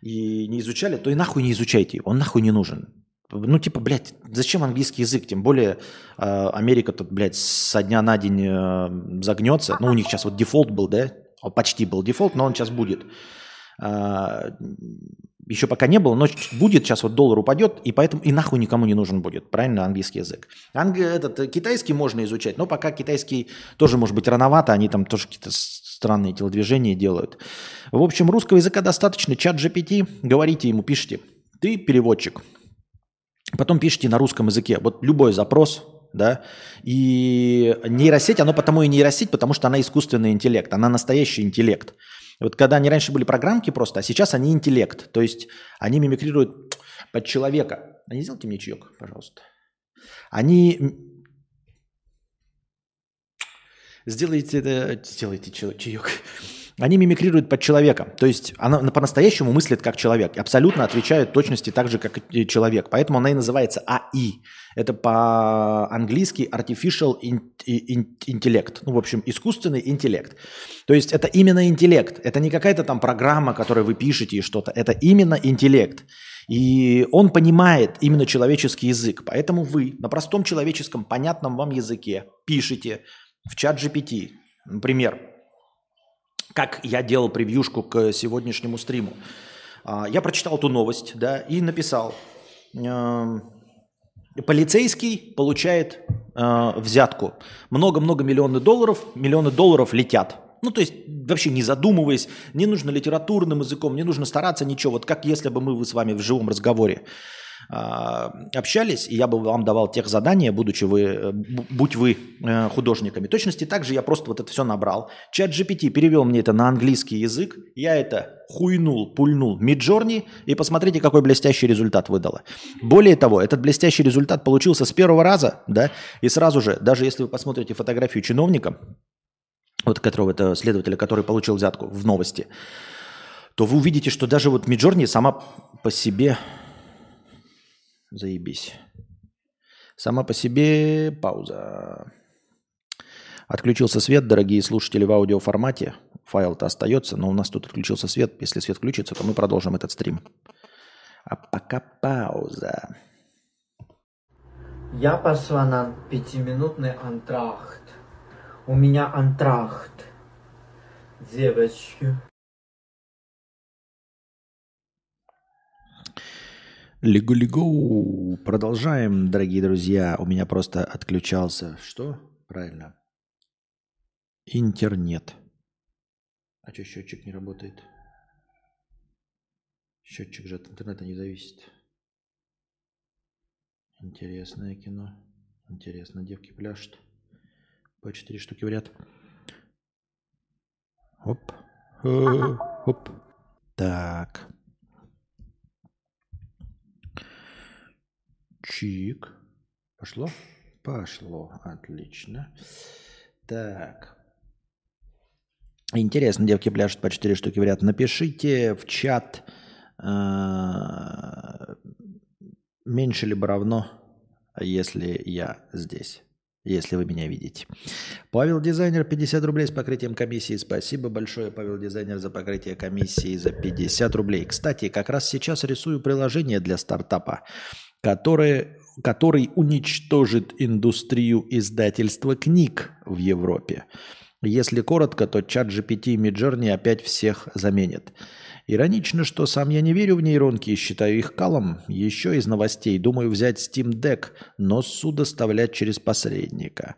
и не изучали, то и нахуй не изучайте его, он нахуй не нужен. Ну, типа, блядь, зачем английский язык? Тем более э, Америка тут, блядь, со дня на день э, загнется. Ну, у них сейчас вот дефолт был, да? Почти был дефолт, но он сейчас будет. Э, еще пока не было, но будет, сейчас вот доллар упадет, и поэтому и нахуй никому не нужен будет, правильно, английский язык. Анг... Этот, китайский можно изучать, но пока китайский тоже может быть рановато, они там тоже какие-то странные телодвижения делают. В общем, русского языка достаточно, чат GPT, говорите ему, пишите, ты переводчик, потом пишите на русском языке, вот любой запрос, да, и нейросеть, оно потому и нейросеть, потому что она искусственный интеллект, она настоящий интеллект. Вот когда они раньше были программки просто, а сейчас они интеллект. То есть они мимикрируют под человека. А не сделайте мне чаек, пожалуйста. Они... Сделайте. Сделайте чаек. Они мимикрируют под человека. То есть она по-настоящему мыслит как человек. Абсолютно отвечает точности так же, как и человек. Поэтому она и называется АИ. Это по-английски Artificial Intellect. Ну, в общем, искусственный интеллект. То есть это именно интеллект. Это не какая-то там программа, которую вы пишете и что-то. Это именно интеллект. И он понимает именно человеческий язык. Поэтому вы на простом человеческом, понятном вам языке пишете в чат GPT, например, как я делал превьюшку к сегодняшнему стриму. А, я прочитал эту новость, да, и написал. Эм, полицейский получает э, взятку. Много-много миллионов долларов, миллионы долларов летят. Ну, то есть, вообще не задумываясь, не нужно литературным языком, не нужно стараться ничего. Вот как если бы мы с вами в живом разговоре общались, и я бы вам давал тех задания, будучи вы, э, будь вы э, художниками. точности также я просто вот это все набрал. Чат GPT перевел мне это на английский язык, я это хуйнул, пульнул Миджорни, и посмотрите, какой блестящий результат выдало. Более того, этот блестящий результат получился с первого раза, да, и сразу же, даже если вы посмотрите фотографию чиновника, вот которого это следователя, который получил взятку в новости, то вы увидите, что даже вот Миджорни сама по себе Заебись. Сама по себе пауза. Отключился свет, дорогие слушатели, в аудиоформате. Файл-то остается, но у нас тут отключился свет. Если свет включится, то мы продолжим этот стрим. А пока пауза. Я пошла на пятиминутный антрахт. У меня антрахт. Девочки. Лигу-лигу. Продолжаем, дорогие друзья. У меня просто отключался. Что? Правильно. Интернет. А что счетчик не работает? Счетчик же от интернета не зависит. Интересное кино. Интересно, девки пляшут. По четыре штуки в ряд. Оп. Оп. Так. Чик. Пошло? Пошло. Отлично. Так. Интересно, девки пляшут по 4 штуки в ряд. Напишите в чат э, меньше либо равно, если я здесь. Если вы меня видите. Павел Дизайнер 50 рублей с покрытием комиссии. Спасибо большое, Павел Дизайнер, за покрытие комиссии за 50 рублей. Кстати, как раз сейчас рисую приложение для стартапа который, который уничтожит индустрию издательства книг в Европе. Если коротко, то чат GPT и Midjourney опять всех заменят. Иронично, что сам я не верю в нейронки и считаю их калом. Еще из новостей думаю взять Steam Deck, но суд оставлять через посредника.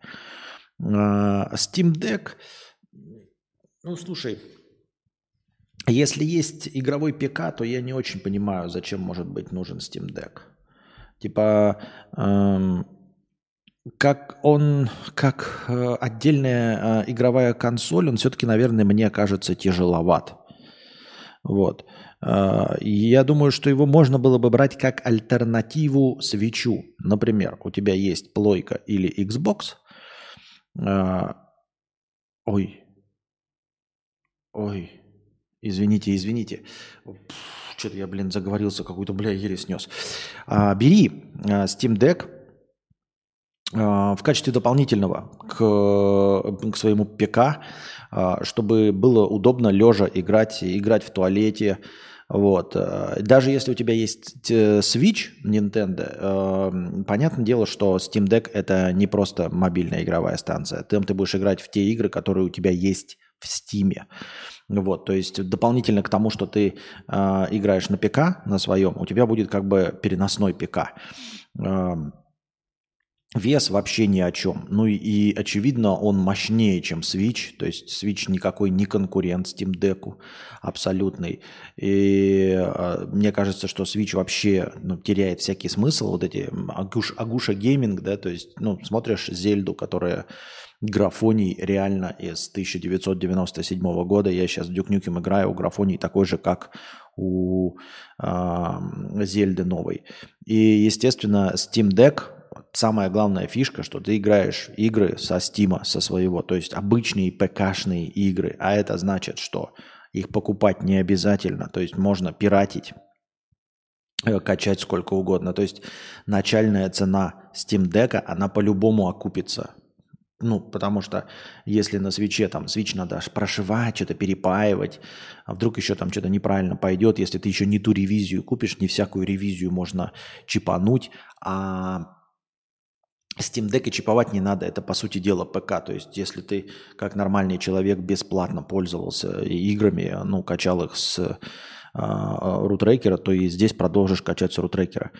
А, Steam Deck, ну слушай, если есть игровой ПК, то я не очень понимаю, зачем может быть нужен Steam Deck. Типа, эм, как он, как э, отдельная э, игровая консоль, он все-таки, наверное, мне кажется тяжеловат. Вот. А, я думаю, что его можно было бы брать как альтернативу свечу. Например, у тебя есть плойка или Xbox. А, ой. Ой. Извините, извините. Что-то я, блин, заговорился, какую-то, бля, еле снес. А, бери Steam Deck в качестве дополнительного к, к своему ПК, чтобы было удобно лежа играть, играть в туалете, вот. Даже если у тебя есть э, Switch Nintendo, понятное дело, что Steam Deck это не просто мобильная игровая станция. Там ты будешь играть в те игры, которые у тебя есть в Steam. Вот, то есть дополнительно к тому, что ты э, играешь на ПК на своем, у тебя будет как бы переносной ПК. Эм, Вес вообще ни о чем. Ну и, и очевидно, он мощнее, чем Switch. То есть Switch никакой не конкурент Steam Deck абсолютный. И э, мне кажется, что Switch вообще ну, теряет всякий смысл. Вот эти агуш, агуша гейминг, да, то есть, ну, смотришь Зельду, которая графоний реально из 1997 года. Я сейчас в Nukem играю, у графоний такой же, как у э, Зельды новой. И, естественно, Steam Deck – самая главная фишка, что ты играешь игры со Стима, со своего, то есть обычные ПКшные игры, а это значит, что их покупать не обязательно, то есть можно пиратить, э, качать сколько угодно. То есть начальная цена Steam Deck, она по-любому окупится. Ну, потому что если на свече там свич надо аж прошивать, что-то перепаивать, а вдруг еще там что-то неправильно пойдет, если ты еще не ту ревизию купишь, не всякую ревизию можно чипануть, а Steam Deck и чиповать не надо, это по сути дела ПК. То есть если ты как нормальный человек бесплатно пользовался играми, ну, качал их с э, рутрекера, то и здесь продолжишь качать с рутрекера.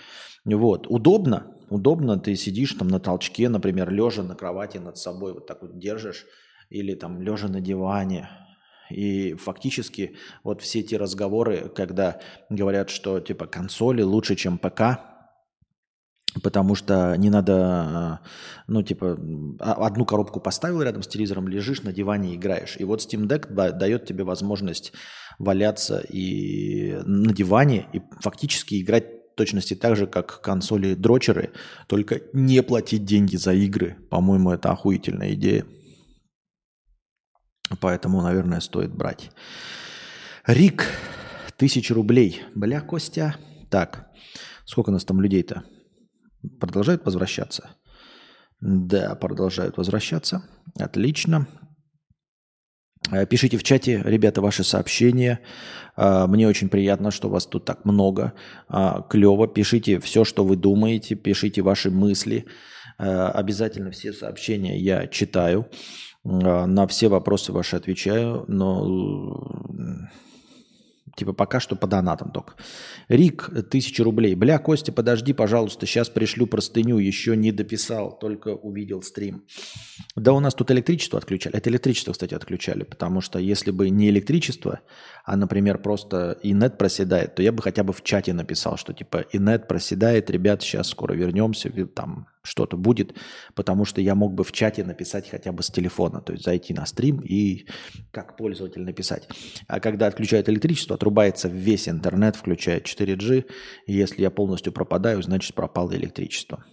Вот. Удобно, удобно, ты сидишь там на толчке, например, лежа на кровати над собой, вот так вот держишь, или там лежа на диване, и фактически вот все эти разговоры, когда говорят, что типа консоли лучше, чем ПК, потому что не надо, а, ну, типа, а, одну коробку поставил рядом с телевизором, лежишь на диване и играешь. И вот Steam Deck дает тебе возможность валяться и на диване и фактически играть точности так же, как консоли дрочеры, только не платить деньги за игры. По-моему, это охуительная идея. Поэтому, наверное, стоит брать. Рик, тысяча рублей. Бля, Костя. Так, сколько у нас там людей-то? Продолжают возвращаться? Да, продолжают возвращаться. Отлично. Э, пишите в чате, ребята, ваши сообщения. Э, мне очень приятно, что вас тут так много. Э, Клево. Пишите все, что вы думаете. Пишите ваши мысли. Обязательно все сообщения я читаю. На все вопросы ваши отвечаю. Но Типа пока что по донатам только. Рик, тысяча рублей. Бля, Костя, подожди, пожалуйста, сейчас пришлю простыню. Еще не дописал, только увидел стрим. Да у нас тут электричество отключали. Это электричество, кстати, отключали. Потому что если бы не электричество, а, например, просто инет проседает, то я бы хотя бы в чате написал, что типа инет проседает, ребят, сейчас скоро вернемся, там что-то будет, потому что я мог бы в чате написать хотя бы с телефона, то есть зайти на стрим и как пользователь написать. А когда отключают электричество, отрубается весь интернет, включая 4G, и если я полностью пропадаю, значит пропало электричество.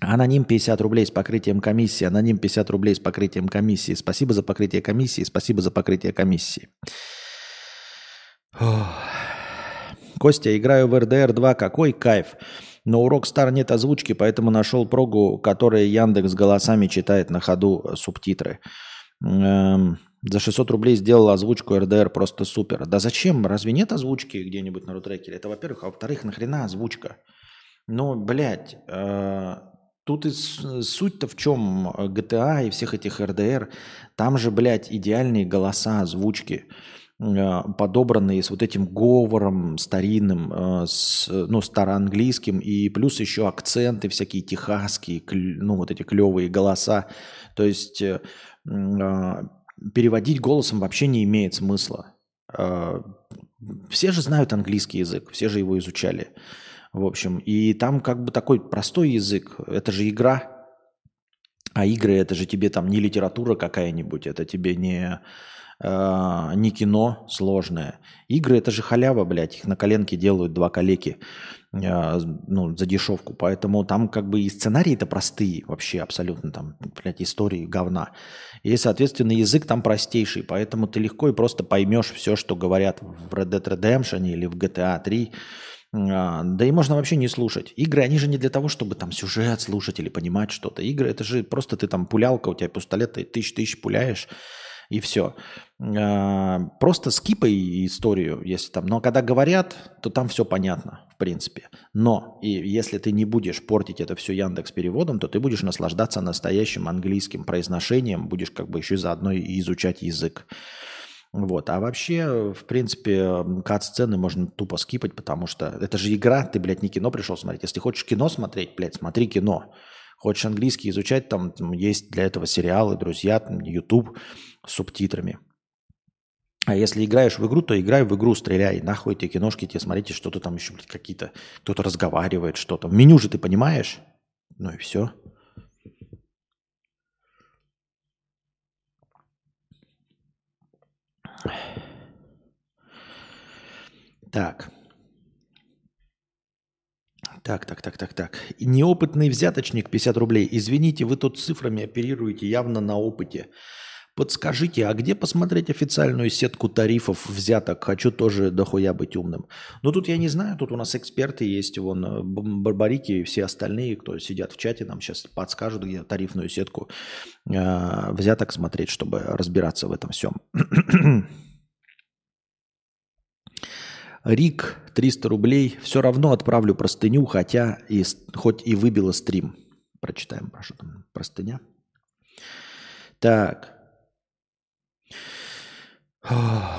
Аноним 50 рублей с покрытием комиссии. Аноним 50 рублей с покрытием комиссии. Спасибо за покрытие комиссии. Спасибо за покрытие комиссии. Костя, играю в RDR 2. Какой кайф. Но у Rockstar нет озвучки, поэтому нашел прогу, которая Яндекс голосами читает на ходу субтитры. Эм, за 600 рублей сделал озвучку RDR, просто супер. Да зачем? Разве нет озвучки где-нибудь на рутрекере? Это во-первых. А во-вторых, нахрена озвучка? Ну, блядь, э, Тут и суть-то в чем GTA и всех этих РДР. Там же, блядь, идеальные голоса, озвучки, э, подобранные с вот этим говором старинным, э, с, ну, староанглийским, и плюс еще акценты всякие техасские, ну, вот эти клевые голоса. То есть э, переводить голосом вообще не имеет смысла. Все же знают английский язык, все же его изучали. В общем, и там как бы такой простой язык. Это же игра. А игры это же тебе там не литература какая-нибудь, это тебе не э, не кино сложное. Игры это же халява, блядь, их на коленке делают два калеки э, ну, за дешевку. Поэтому там как бы и сценарии-то простые вообще абсолютно, там, блядь, истории говна. И, соответственно, язык там простейший, поэтому ты легко и просто поймешь все, что говорят в Red Dead Redemption или в GTA 3. А, да и можно вообще не слушать. Игры, они же не для того, чтобы там сюжет слушать или понимать что-то. Игры, это же просто ты там пулялка, у тебя пистолет, ты тысяч-тысяч пуляешь, и все. А, просто скипай историю, если там. Но когда говорят, то там все понятно, в принципе. Но и если ты не будешь портить это все Яндекс переводом, то ты будешь наслаждаться настоящим английским произношением, будешь как бы еще заодно и изучать язык. Вот. А вообще, в принципе, кат-сцены можно тупо скипать, потому что это же игра, ты, блядь, не кино пришел смотреть. Если хочешь кино смотреть, блядь, смотри кино. Хочешь английский изучать, там, есть для этого сериалы, друзья, там, YouTube с субтитрами. А если играешь в игру, то играй в игру, стреляй. Нахуй эти киношки тебе смотрите, что-то там еще, блядь, какие-то... Кто-то разговаривает, что-то. В меню же ты понимаешь? Ну и все. Так. Так, так, так, так, так. Неопытный взяточник 50 рублей. Извините, вы тут цифрами оперируете явно на опыте. Подскажите, а где посмотреть официальную сетку тарифов взяток? Хочу тоже дохуя быть умным. Ну тут я не знаю, тут у нас эксперты есть, вон э, Барбарики и все остальные, кто сидят в чате, нам сейчас подскажут, где тарифную сетку э, взяток смотреть, чтобы разбираться в этом всем. Рик, 300 рублей. Все равно отправлю простыню, хотя и, хоть и выбила стрим. Прочитаем, прошу, там простыня. Так.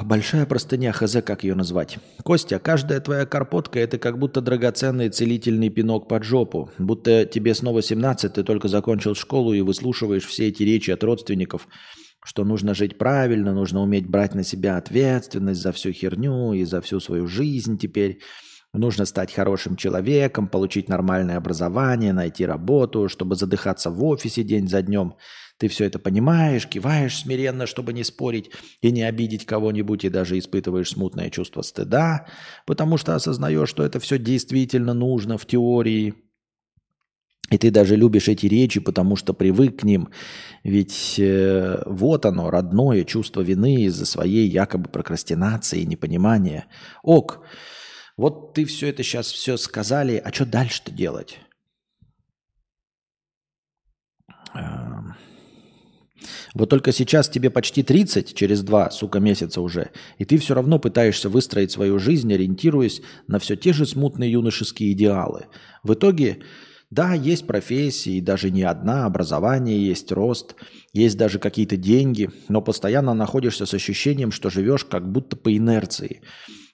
Большая простыня, хз, как ее назвать. Костя, каждая твоя карпотка – это как будто драгоценный целительный пинок под жопу. Будто тебе снова 17, ты только закончил школу и выслушиваешь все эти речи от родственников – что нужно жить правильно, нужно уметь брать на себя ответственность за всю херню и за всю свою жизнь теперь. Нужно стать хорошим человеком, получить нормальное образование, найти работу, чтобы задыхаться в офисе день за днем. Ты все это понимаешь, киваешь смиренно, чтобы не спорить и не обидеть кого-нибудь, и даже испытываешь смутное чувство стыда, потому что осознаешь, что это все действительно нужно в теории – и ты даже любишь эти речи, потому что привык к ним. Ведь э, вот оно, родное чувство вины из-за своей якобы прокрастинации и непонимания. Ок, вот ты все это сейчас все сказали, а что дальше-то делать? Вот только сейчас тебе почти 30, через два, сука, месяца уже, и ты все равно пытаешься выстроить свою жизнь, ориентируясь на все те же смутные юношеские идеалы. В итоге да, есть профессии, даже не одна, образование есть, рост, есть даже какие-то деньги, но постоянно находишься с ощущением, что живешь как будто по инерции.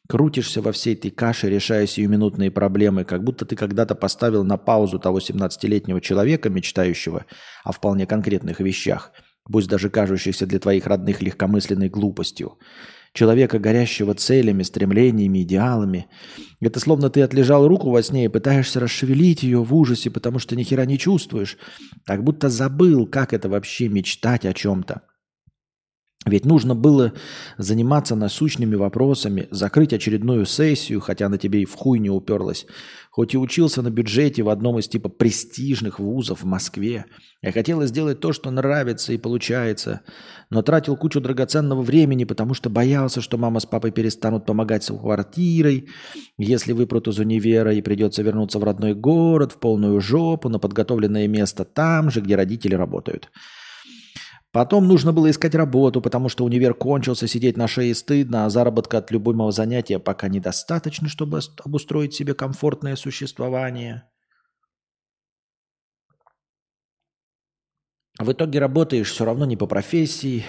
Крутишься во всей этой каше, решая сиюминутные проблемы, как будто ты когда-то поставил на паузу того 17-летнего человека, мечтающего о вполне конкретных вещах, пусть даже кажущихся для твоих родных легкомысленной глупостью человека, горящего целями, стремлениями, идеалами. Это словно ты отлежал руку во сне и пытаешься расшевелить ее в ужасе, потому что ни хера не чувствуешь. Как будто забыл, как это вообще мечтать о чем-то. Ведь нужно было заниматься насущными вопросами, закрыть очередную сессию, хотя на тебе и в хуй не уперлась. Хоть и учился на бюджете в одном из типа престижных вузов в Москве. Я хотел сделать то, что нравится и получается, но тратил кучу драгоценного времени, потому что боялся, что мама с папой перестанут помогать с квартирой, если выпрут из универа и придется вернуться в родной город, в полную жопу, на подготовленное место там же, где родители работают. Потом нужно было искать работу, потому что универ кончился, сидеть на шее стыдно, а заработка от любого занятия пока недостаточно, чтобы обустроить себе комфортное существование. В итоге работаешь все равно не по профессии,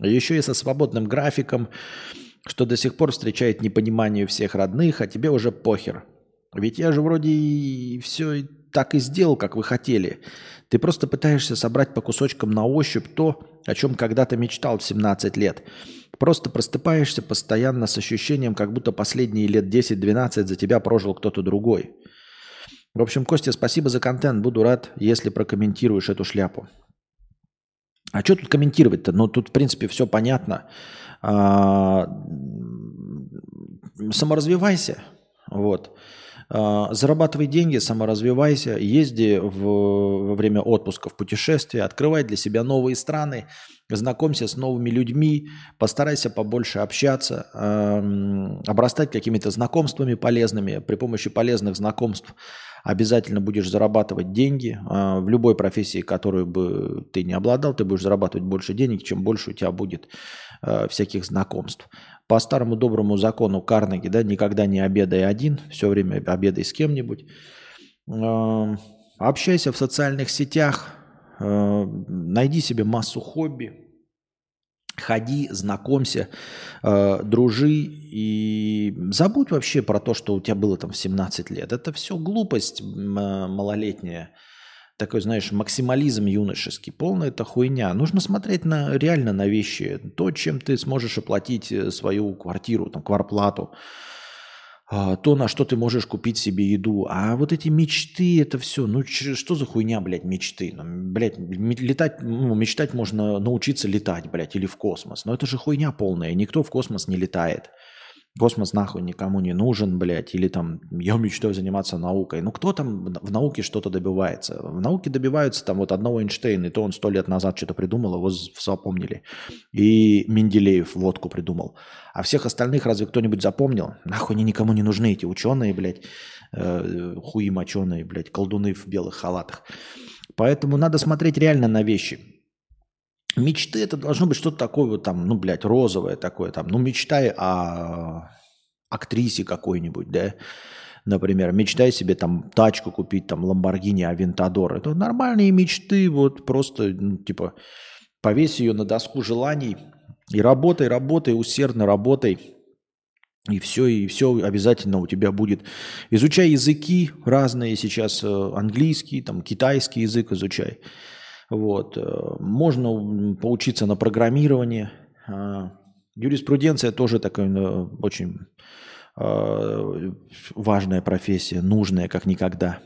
а еще и со свободным графиком, что до сих пор встречает непонимание всех родных, а тебе уже похер. Ведь я же вроде и все так и сделал, как вы хотели. Ты просто пытаешься собрать по кусочкам на ощупь то, о чем когда-то мечтал в 17 лет. Просто простыпаешься постоянно с ощущением, как будто последние лет 10-12 за тебя прожил кто-то другой. В общем, Костя, спасибо за контент. Буду рад, если прокомментируешь эту шляпу. А что тут комментировать-то? Ну, тут, в принципе, все понятно. А, саморазвивайся, вот. А, зарабатывай деньги, саморазвивайся, езди в, во время отпуска в путешествия, открывай для себя новые страны, знакомься с новыми людьми, постарайся побольше общаться, э, обрастать какими-то знакомствами полезными. При помощи полезных знакомств обязательно будешь зарабатывать деньги. Э, в любой профессии, которую бы ты не обладал, ты будешь зарабатывать больше денег, чем больше у тебя будет э, всяких знакомств по старому доброму закону Карнеги, да, никогда не обедай один, все время обедай с кем-нибудь. Эм, общайся в социальных сетях, э, найди себе массу хобби, ходи, знакомься, э, дружи и забудь вообще про то, что у тебя было там в 17 лет. Это все глупость малолетняя такой, знаешь, максимализм юношеский, полная это хуйня. Нужно смотреть на, реально на вещи. То, чем ты сможешь оплатить э, свою квартиру, там, кварплату, а, то, на что ты можешь купить себе еду. А вот эти мечты, это все, ну что за хуйня, блядь, мечты? Ну, блядь, летать, ну, мечтать можно научиться летать, блядь, или в космос. Но это же хуйня полная, никто в космос не летает. Космос нахуй никому не нужен, блядь, или там я мечтаю заниматься наукой. Ну кто там в науке что-то добивается? В науке добиваются там вот одного Эйнштейна, и то он сто лет назад что-то придумал, его запомнили. И Менделеев водку придумал. А всех остальных разве кто-нибудь запомнил? Нахуй они никому не нужны, эти ученые, блядь, э, хуи моченые, блядь, колдуны в белых халатах. Поэтому надо смотреть реально на вещи. Мечты это должно быть что-то такое вот там, ну, блядь, розовое такое там. Ну, мечтай о актрисе какой-нибудь, да, например, мечтай себе там тачку купить, там, Ламборгини Авентадор. Это нормальные мечты, вот просто, ну, типа, повесь ее на доску желаний и работай, работай, усердно работай. И все, и все обязательно у тебя будет. Изучай языки разные сейчас, э, английский, там, китайский язык изучай. Вот. Э, можно поучиться на программировании. А, юриспруденция тоже такая ну, очень а, важная профессия, нужная как никогда.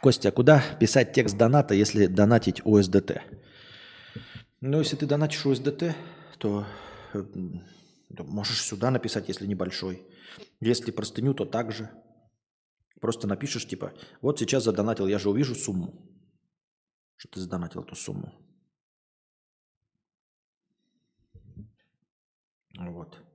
Костя, куда писать текст доната, если донатить USDT? Ну, если ты донатишь USDT, то э, можешь сюда написать, если небольшой. Если простыню, то так же. Просто напишешь, типа, вот сейчас задонатил, я же увижу сумму. Что ты задонатил эту сумму. Вот.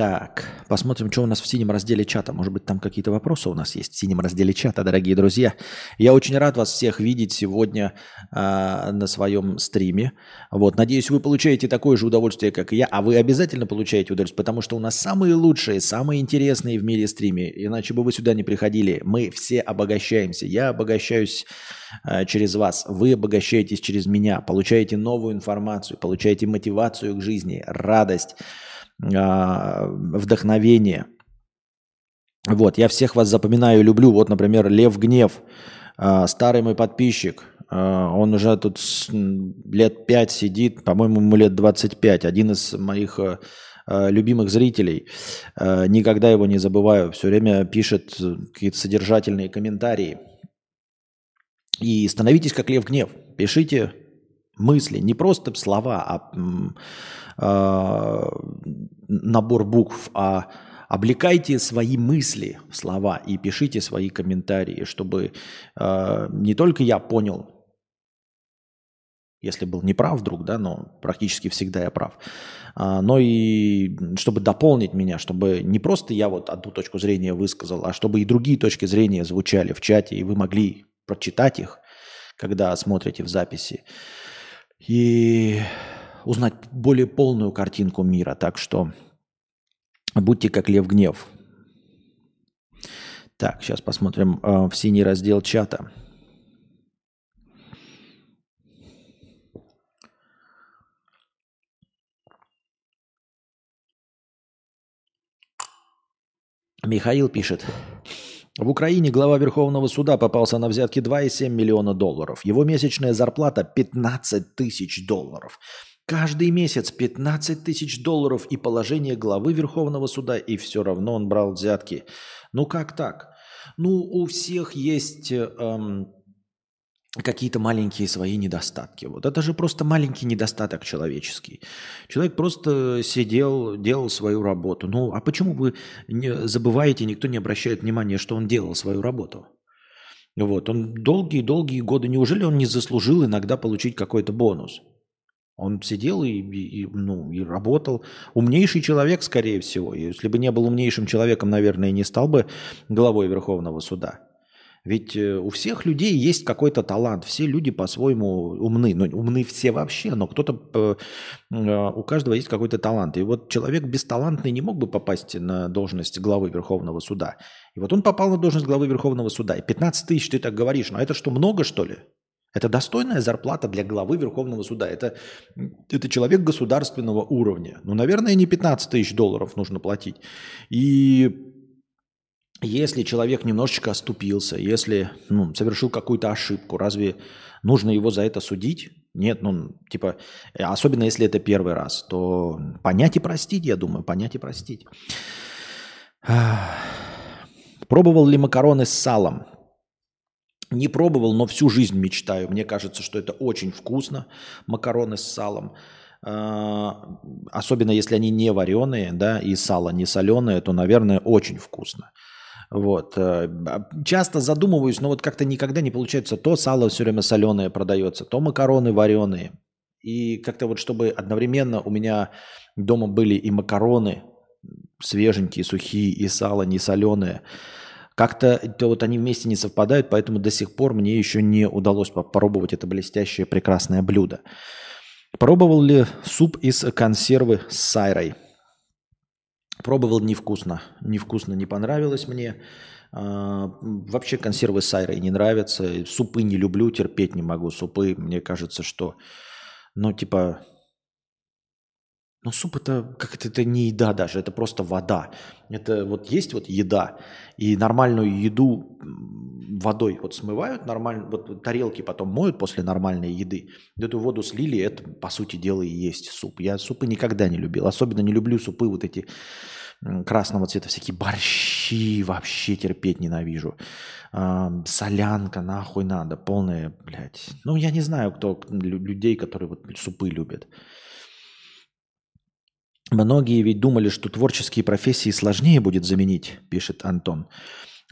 Так, посмотрим, что у нас в синем разделе чата. Может быть, там какие-то вопросы у нас есть в синем разделе чата, дорогие друзья. Я очень рад вас всех видеть сегодня э, на своем стриме. Вот, надеюсь, вы получаете такое же удовольствие, как и я. А вы обязательно получаете удовольствие, потому что у нас самые лучшие, самые интересные в мире стримы. Иначе бы вы сюда не приходили. Мы все обогащаемся. Я обогащаюсь э, через вас. Вы обогащаетесь через меня. Получаете новую информацию, получаете мотивацию к жизни, радость вдохновение. Вот, я всех вас запоминаю люблю. Вот, например, Лев Гнев, а, старый мой подписчик. А, он уже тут лет 5 сидит, по-моему, ему лет 25. Один из моих любимых зрителей. Никогда его не забываю. Все время пишет какие-то содержательные комментарии. И становитесь как Лев Гнев. Пишите мысли, не просто слова, а Э, набор букв, а облекайте свои мысли в слова и пишите свои комментарии, чтобы э, не только я понял, если был неправ вдруг, да, но практически всегда я прав, а, но и чтобы дополнить меня, чтобы не просто я вот одну точку зрения высказал, а чтобы и другие точки зрения звучали в чате, и вы могли прочитать их, когда смотрите в записи. И узнать более полную картинку мира. Так что будьте как Лев Гнев. Так, сейчас посмотрим э, в синий раздел чата. Михаил пишет. В Украине глава Верховного суда попался на взятки 2,7 миллиона долларов. Его месячная зарплата 15 тысяч долларов. Каждый месяц 15 тысяч долларов и положение главы Верховного суда, и все равно он брал взятки. Ну как так? Ну у всех есть эм, какие-то маленькие свои недостатки. Вот это же просто маленький недостаток человеческий. Человек просто сидел, делал свою работу. Ну, а почему вы забываете, никто не обращает внимания, что он делал свою работу? Вот, он долгие-долгие годы, неужели он не заслужил иногда получить какой-то бонус? Он сидел и, и, ну, и работал. Умнейший человек, скорее всего. Если бы не был умнейшим человеком, наверное, не стал бы главой Верховного суда. Ведь э, у всех людей есть какой-то талант. Все люди по-своему умны. Ну, умны все вообще, но кто-то, э, э, у каждого есть какой-то талант. И вот человек бесталантный не мог бы попасть на должность главы Верховного суда. И вот он попал на должность главы Верховного суда. И 15 тысяч ты так говоришь. Но это что, много что ли? Это достойная зарплата для главы Верховного суда. Это, это человек государственного уровня. Ну, наверное, не 15 тысяч долларов нужно платить. И если человек немножечко оступился, если ну, совершил какую-то ошибку, разве нужно его за это судить? Нет, ну, типа, особенно если это первый раз, то понять и простить, я думаю, понять и простить. Пробовал ли макароны с салом? Не пробовал, но всю жизнь мечтаю. Мне кажется, что это очень вкусно, макароны с салом. А, особенно если они не вареные, да, и сало не соленое, то, наверное, очень вкусно. Вот. Э, часто задумываюсь, но вот как-то никогда не получается. То сало все время соленое продается, то макароны вареные. И как-то вот чтобы одновременно у меня дома были и макароны свеженькие, сухие, и сало не соленое. Как-то то вот они вместе не совпадают, поэтому до сих пор мне еще не удалось попробовать это блестящее прекрасное блюдо. Пробовал ли суп из консервы с сайрой? Пробовал невкусно. Невкусно не понравилось мне. А, вообще консервы с сайрой не нравятся. Супы не люблю, терпеть не могу. Супы, мне кажется, что, ну, типа, ну, суп это как это, это не еда даже, это просто вода. Это вот есть вот еда, и нормальную еду водой вот смывают, нормально, вот тарелки потом моют после нормальной еды. Эту воду слили, это по сути дела и есть суп. Я супы никогда не любил, особенно не люблю супы вот эти красного цвета, всякие борщи, вообще терпеть ненавижу. А, солянка, нахуй надо, полная, блядь. Ну, я не знаю, кто людей, которые вот супы любят. Многие ведь думали, что творческие профессии сложнее будет заменить, пишет Антон.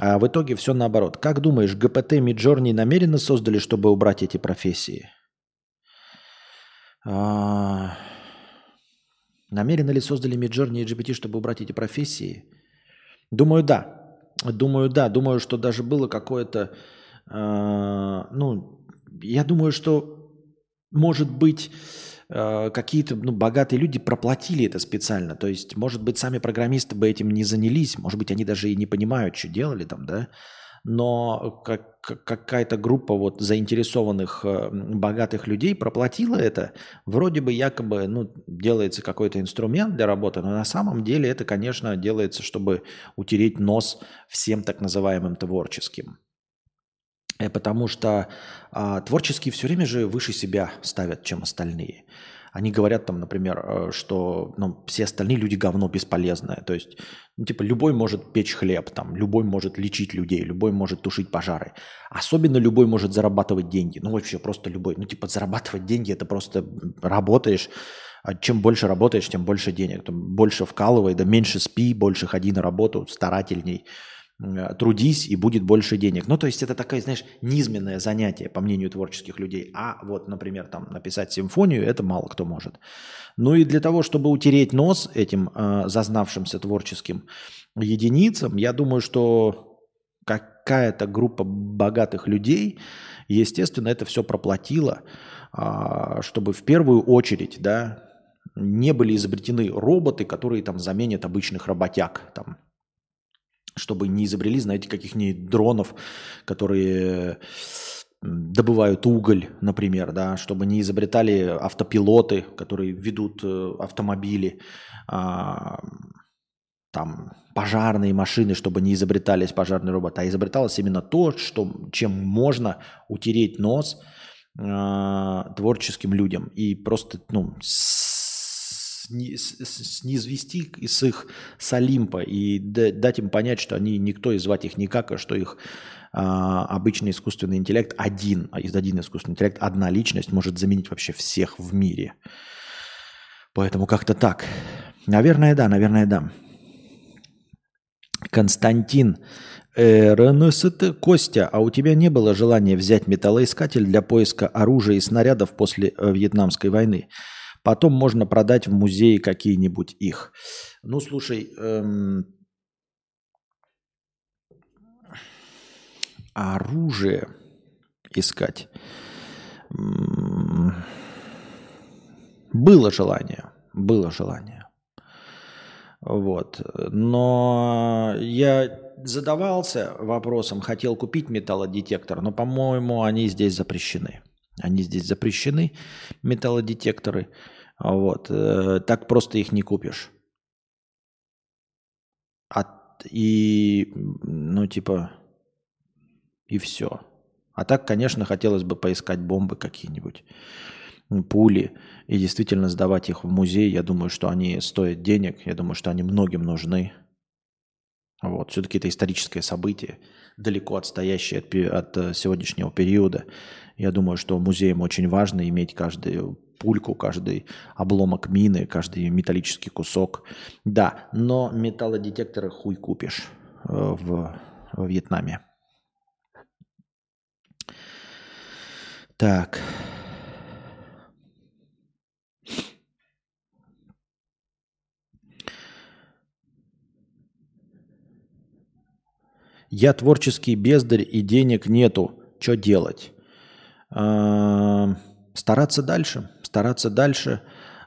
А в итоге все наоборот. Как думаешь, ГПТ Миджорни намеренно создали, чтобы убрать эти профессии? А... Намеренно ли создали Миджорни и GPT, чтобы убрать эти профессии? Думаю, да. Думаю, да. Думаю, что даже было какое-то... Э, ну, я думаю, что, может быть, Э, какие-то ну, богатые люди проплатили это специально. То есть, может быть, сами программисты бы этим не занялись, может быть, они даже и не понимают, что делали там, да. Но как, какая-то группа вот заинтересованных э, богатых людей проплатила это. Вроде бы якобы ну, делается какой-то инструмент для работы, но на самом деле это, конечно, делается, чтобы утереть нос всем так называемым творческим. Э, потому что а, творческие все время же выше себя ставят, чем остальные. Они говорят там, например, э, что ну, все остальные люди говно бесполезное. То есть, ну, типа, любой может печь хлеб, там, любой может лечить людей, любой может тушить пожары. Особенно любой может зарабатывать деньги. Ну, вообще, просто любой. Ну, типа, зарабатывать деньги – это просто работаешь, а чем больше работаешь, тем больше денег. Там, больше вкалывай, да меньше спи, больше ходи на работу, старательней – трудись, и будет больше денег. Ну, то есть это такое, знаешь, низменное занятие, по мнению творческих людей. А вот, например, там написать симфонию, это мало кто может. Ну и для того, чтобы утереть нос этим э, зазнавшимся творческим единицам, я думаю, что какая-то группа богатых людей, естественно, это все проплатила, э, чтобы в первую очередь, да, не были изобретены роботы, которые там заменят обычных работяг, там, чтобы не изобрели, знаете, каких-нибудь дронов, которые добывают уголь, например, да, чтобы не изобретали автопилоты, которые ведут э, автомобили, а, там пожарные машины, чтобы не изобретались пожарные роботы, а изобреталось именно то, что, чем можно утереть нос э, творческим людям. И просто ну, снизвести с их с Олимпа и дать им понять, что они никто и звать их никак, а что их а, обычный искусственный интеллект один, а из один искусственный интеллект, одна личность может заменить вообще всех в мире. Поэтому как-то так. Наверное, да, наверное, да. Константин РНСТ. Костя, а у тебя не было желания взять металлоискатель для поиска оружия и снарядов после э, Вьетнамской войны? Потом можно продать в музее какие-нибудь их. Ну, слушай, эм... оружие искать. Было желание, было желание. Вот. Но я задавался вопросом, хотел купить металлодетектор, но, по-моему, они здесь запрещены. Они здесь запрещены, металлодетекторы. Вот. Э, так просто их не купишь. А, и, ну, типа, и все. А так, конечно, хотелось бы поискать бомбы какие-нибудь, пули, и действительно сдавать их в музей. Я думаю, что они стоят денег, я думаю, что они многим нужны. Вот. Все-таки это историческое событие, далеко отстоящее от, от э, сегодняшнего периода. Я думаю, что музеям очень важно иметь каждую пульку, каждый обломок мины, каждый металлический кусок. Да, но металлодетекторы хуй купишь э, в, в Вьетнаме. Так. Я творческий бездарь и денег нету. Что делать? А, стараться дальше. Стараться дальше.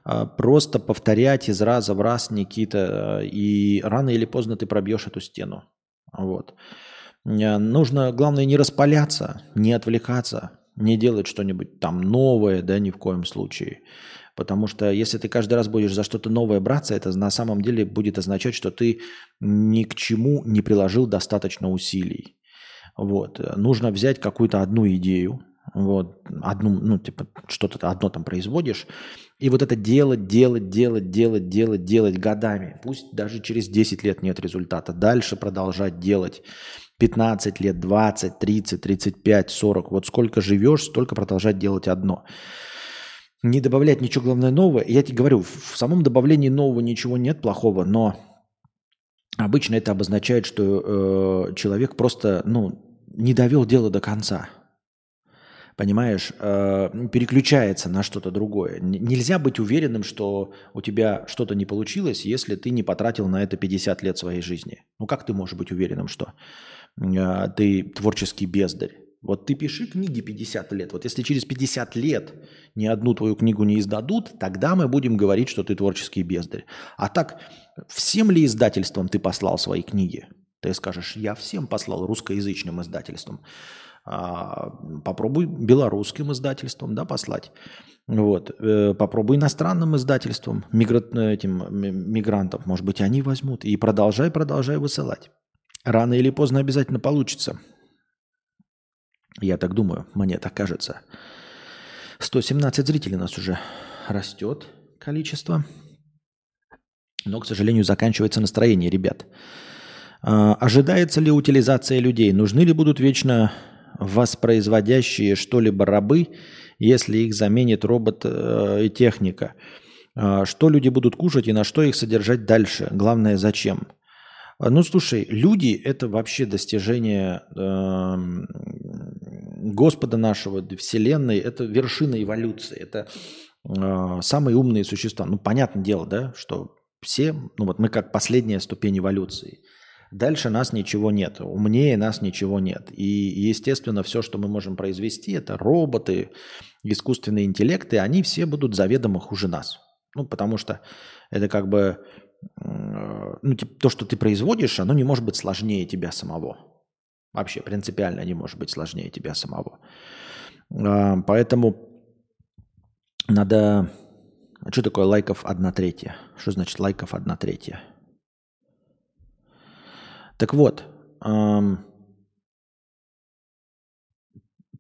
А, просто повторять из раза в раз, Никита. И рано или поздно ты пробьешь эту стену. Вот. А, нужно, главное, не распаляться, не отвлекаться, не делать что-нибудь там новое, да, ни в коем случае. Потому что если ты каждый раз будешь за что-то новое браться, это на самом деле будет означать, что ты ни к чему не приложил достаточно усилий. Вот. Нужно взять какую-то одну идею, вот, одну, ну, типа, что-то одно там производишь, и вот это делать, делать, делать, делать, делать, делать годами. Пусть даже через 10 лет нет результата. Дальше продолжать делать. 15 лет, 20, 30, 35, 40. Вот сколько живешь, столько продолжать делать одно не добавлять ничего, главное, нового. Я тебе говорю, в самом добавлении нового ничего нет плохого, но обычно это обозначает, что э, человек просто ну, не довел дело до конца. Понимаешь, э, переключается на что-то другое. Нельзя быть уверенным, что у тебя что-то не получилось, если ты не потратил на это 50 лет своей жизни. Ну как ты можешь быть уверенным, что э, ты творческий бездарь? Вот ты пиши книги 50 лет. Вот если через 50 лет ни одну твою книгу не издадут, тогда мы будем говорить, что ты творческий бездарь. А так, всем ли издательствам ты послал свои книги? Ты скажешь, я всем послал русскоязычным издательствам. А, попробуй белорусским издательствам да, послать. Вот. Э, попробуй иностранным издательствам, мигра... этим мигрантов. Может быть, они возьмут. И продолжай, продолжай высылать. Рано или поздно обязательно получится. Я так думаю, мне так кажется. 117 зрителей у нас уже растет количество. Но, к сожалению, заканчивается настроение, ребят. А, ожидается ли утилизация людей? Нужны ли будут вечно воспроизводящие что-либо рабы, если их заменит робот э, и техника? А, что люди будут кушать и на что их содержать дальше? Главное, зачем? А, ну, слушай, люди – это вообще достижение э, Господа нашего, Вселенной, это вершина эволюции, это э, самые умные существа. Ну, понятное дело, да, что все, ну вот мы как последняя ступень эволюции. Дальше нас ничего нет, умнее нас ничего нет. И, естественно, все, что мы можем произвести, это роботы, искусственные интеллекты, они все будут заведомо хуже нас. Ну, потому что это как бы ну, то, что ты производишь, оно не может быть сложнее тебя самого. Вообще принципиально не может быть сложнее тебя самого. А, поэтому надо... А что такое лайков одна третья? Что значит лайков одна третья? Так вот,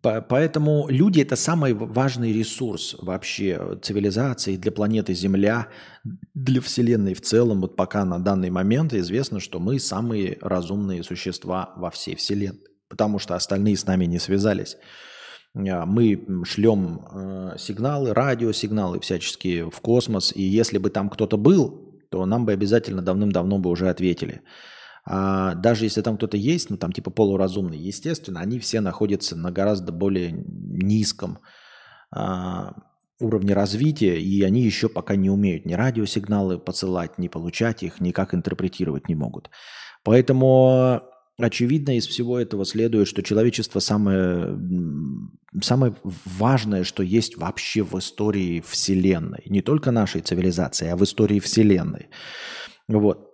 Поэтому люди это самый важный ресурс вообще цивилизации для планеты Земля, для Вселенной в целом. Вот пока на данный момент известно, что мы самые разумные существа во всей Вселенной, потому что остальные с нами не связались. А, мы шлем э, сигналы, радиосигналы всяческие в космос, и если бы там кто-то был, то нам бы обязательно давным-давно бы уже ответили. А даже если там кто-то есть, ну там типа полуразумный, естественно, они все находятся на гораздо более низком а, уровне развития, и они еще пока не умеют ни радиосигналы посылать, ни получать их, никак интерпретировать не могут. Поэтому очевидно из всего этого следует, что человечество самое, самое важное, что есть вообще в истории Вселенной. Не только нашей цивилизации, а в истории Вселенной. Вот.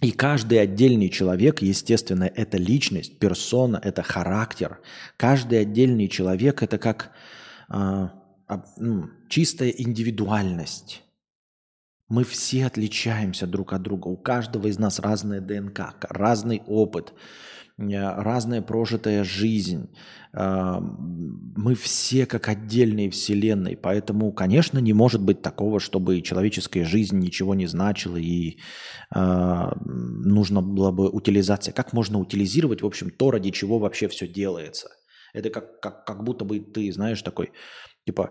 И каждый отдельный человек, естественно, это личность, персона, это характер. Каждый отдельный человек это как э, ну, чистая индивидуальность. Мы все отличаемся друг от друга. У каждого из нас разная ДНК, разный опыт. Э, разная прожитая жизнь. А, мы все как отдельные вселенные, поэтому, конечно, не может быть такого, чтобы человеческая жизнь ничего не значила и э, нужно было бы утилизация. Как можно утилизировать, в общем, то, ради чего вообще все делается? Это как, как, как будто бы ты, знаешь, такой, типа,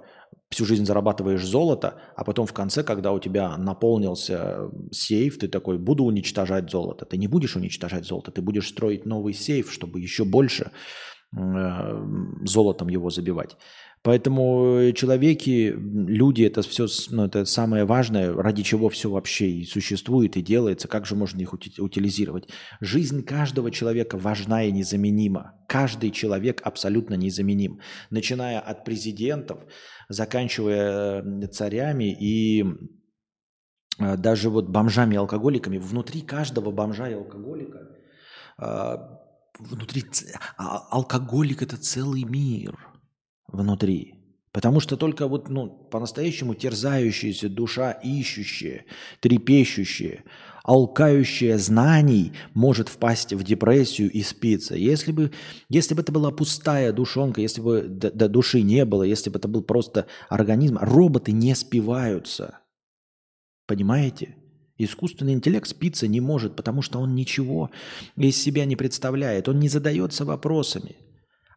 всю жизнь зарабатываешь золото, а потом в конце, когда у тебя наполнился сейф, ты такой, буду уничтожать золото. Ты не будешь уничтожать золото, ты будешь строить новый сейф, чтобы еще больше э, золотом его забивать. Поэтому человеки, люди, это все ну, это самое важное, ради чего все вообще и существует, и делается, как же можно их утилизировать. Жизнь каждого человека важна и незаменима. Каждый человек абсолютно незаменим. Начиная от президентов, заканчивая царями и э, даже вот бомжами и алкоголиками. Внутри каждого бомжа и алкоголика, э, внутри а, алкоголик это целый мир – внутри. Потому что только вот ну, по-настоящему терзающаяся душа, ищущая, трепещущая, алкающая знаний может впасть в депрессию и спиться. Если бы, если бы это была пустая душонка, если бы до, до души не было, если бы это был просто организм, роботы не спиваются. Понимаете? Искусственный интеллект спиться не может, потому что он ничего из себя не представляет, он не задается вопросами.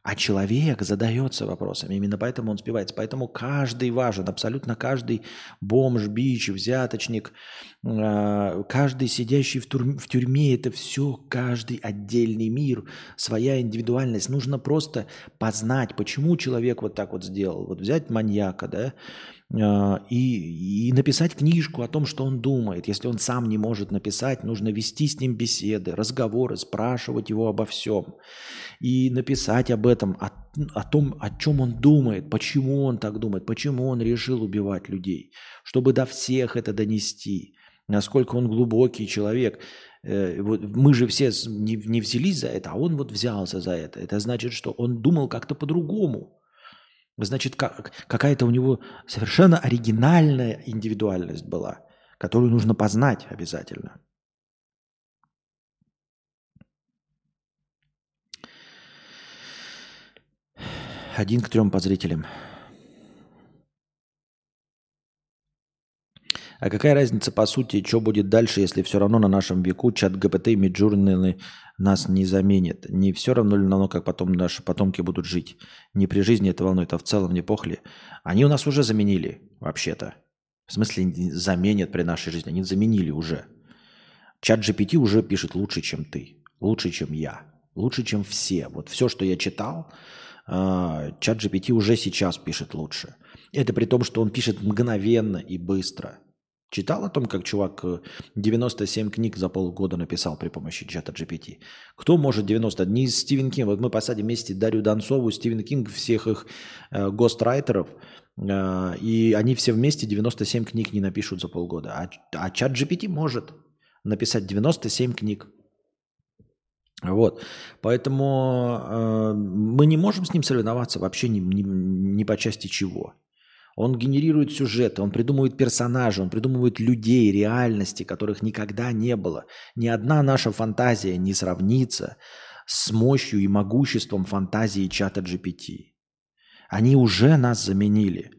А человек задается вопросами, именно поэтому он спивается. Поэтому каждый важен, абсолютно каждый бомж, бич, взяточник, а, каждый сидящий в, тюрьме, в тюрьме, это все каждый отдельный мир, своя индивидуальность. Нужно просто познать, почему человек вот так вот сделал. Вот взять маньяка, да, и, и написать книжку о том, что он думает. Если он сам не может написать, нужно вести с ним беседы, разговоры, спрашивать его обо всем и написать об этом, о, о том, о чем он думает, почему он так думает, почему он решил убивать людей, чтобы до всех это донести, насколько он глубокий человек. Э, мы же все не взялись за это, а он вот взялся за это. Это значит, что он думал как-то по-другому. Значит, как, какая-то у него совершенно оригинальная индивидуальность была, которую нужно познать обязательно. Один к трем по зрителям. А какая разница по сути, что будет дальше, если все равно на нашем веку чат ГПТ и Миджурны нас не заменят? Не все равно ли равно, как потом наши потомки будут жить? Не при жизни это волнует, а в целом не похли. Они у нас уже заменили, вообще-то. В смысле, заменят при нашей жизни. Они заменили уже. Чат GPT уже пишет лучше, чем ты. Лучше, чем я. Лучше, чем все. Вот все, что я читал, а, чат GPT уже сейчас пишет лучше. Это при том, что он пишет мгновенно и быстро. Читал о том, как чувак 97 э, книг за полгода написал при помощи чата GPT? Кто может 90? Не Стивен Кинг. Вот мы посадим вместе Дарью Донцову, Стивен Кинг, всех их э, гострайтеров, э, и они все вместе 97 книг не напишут за полгода. А, а чат GPT может написать 97 книг. Вот. Поэтому э, мы не можем с ним соревноваться вообще ни, ни, ни по части чего. Он генерирует сюжеты, он придумывает персонажей, он придумывает людей, реальности, которых никогда не было. Ни одна наша фантазия не сравнится с мощью и могуществом фантазии чата GPT. Они уже нас заменили.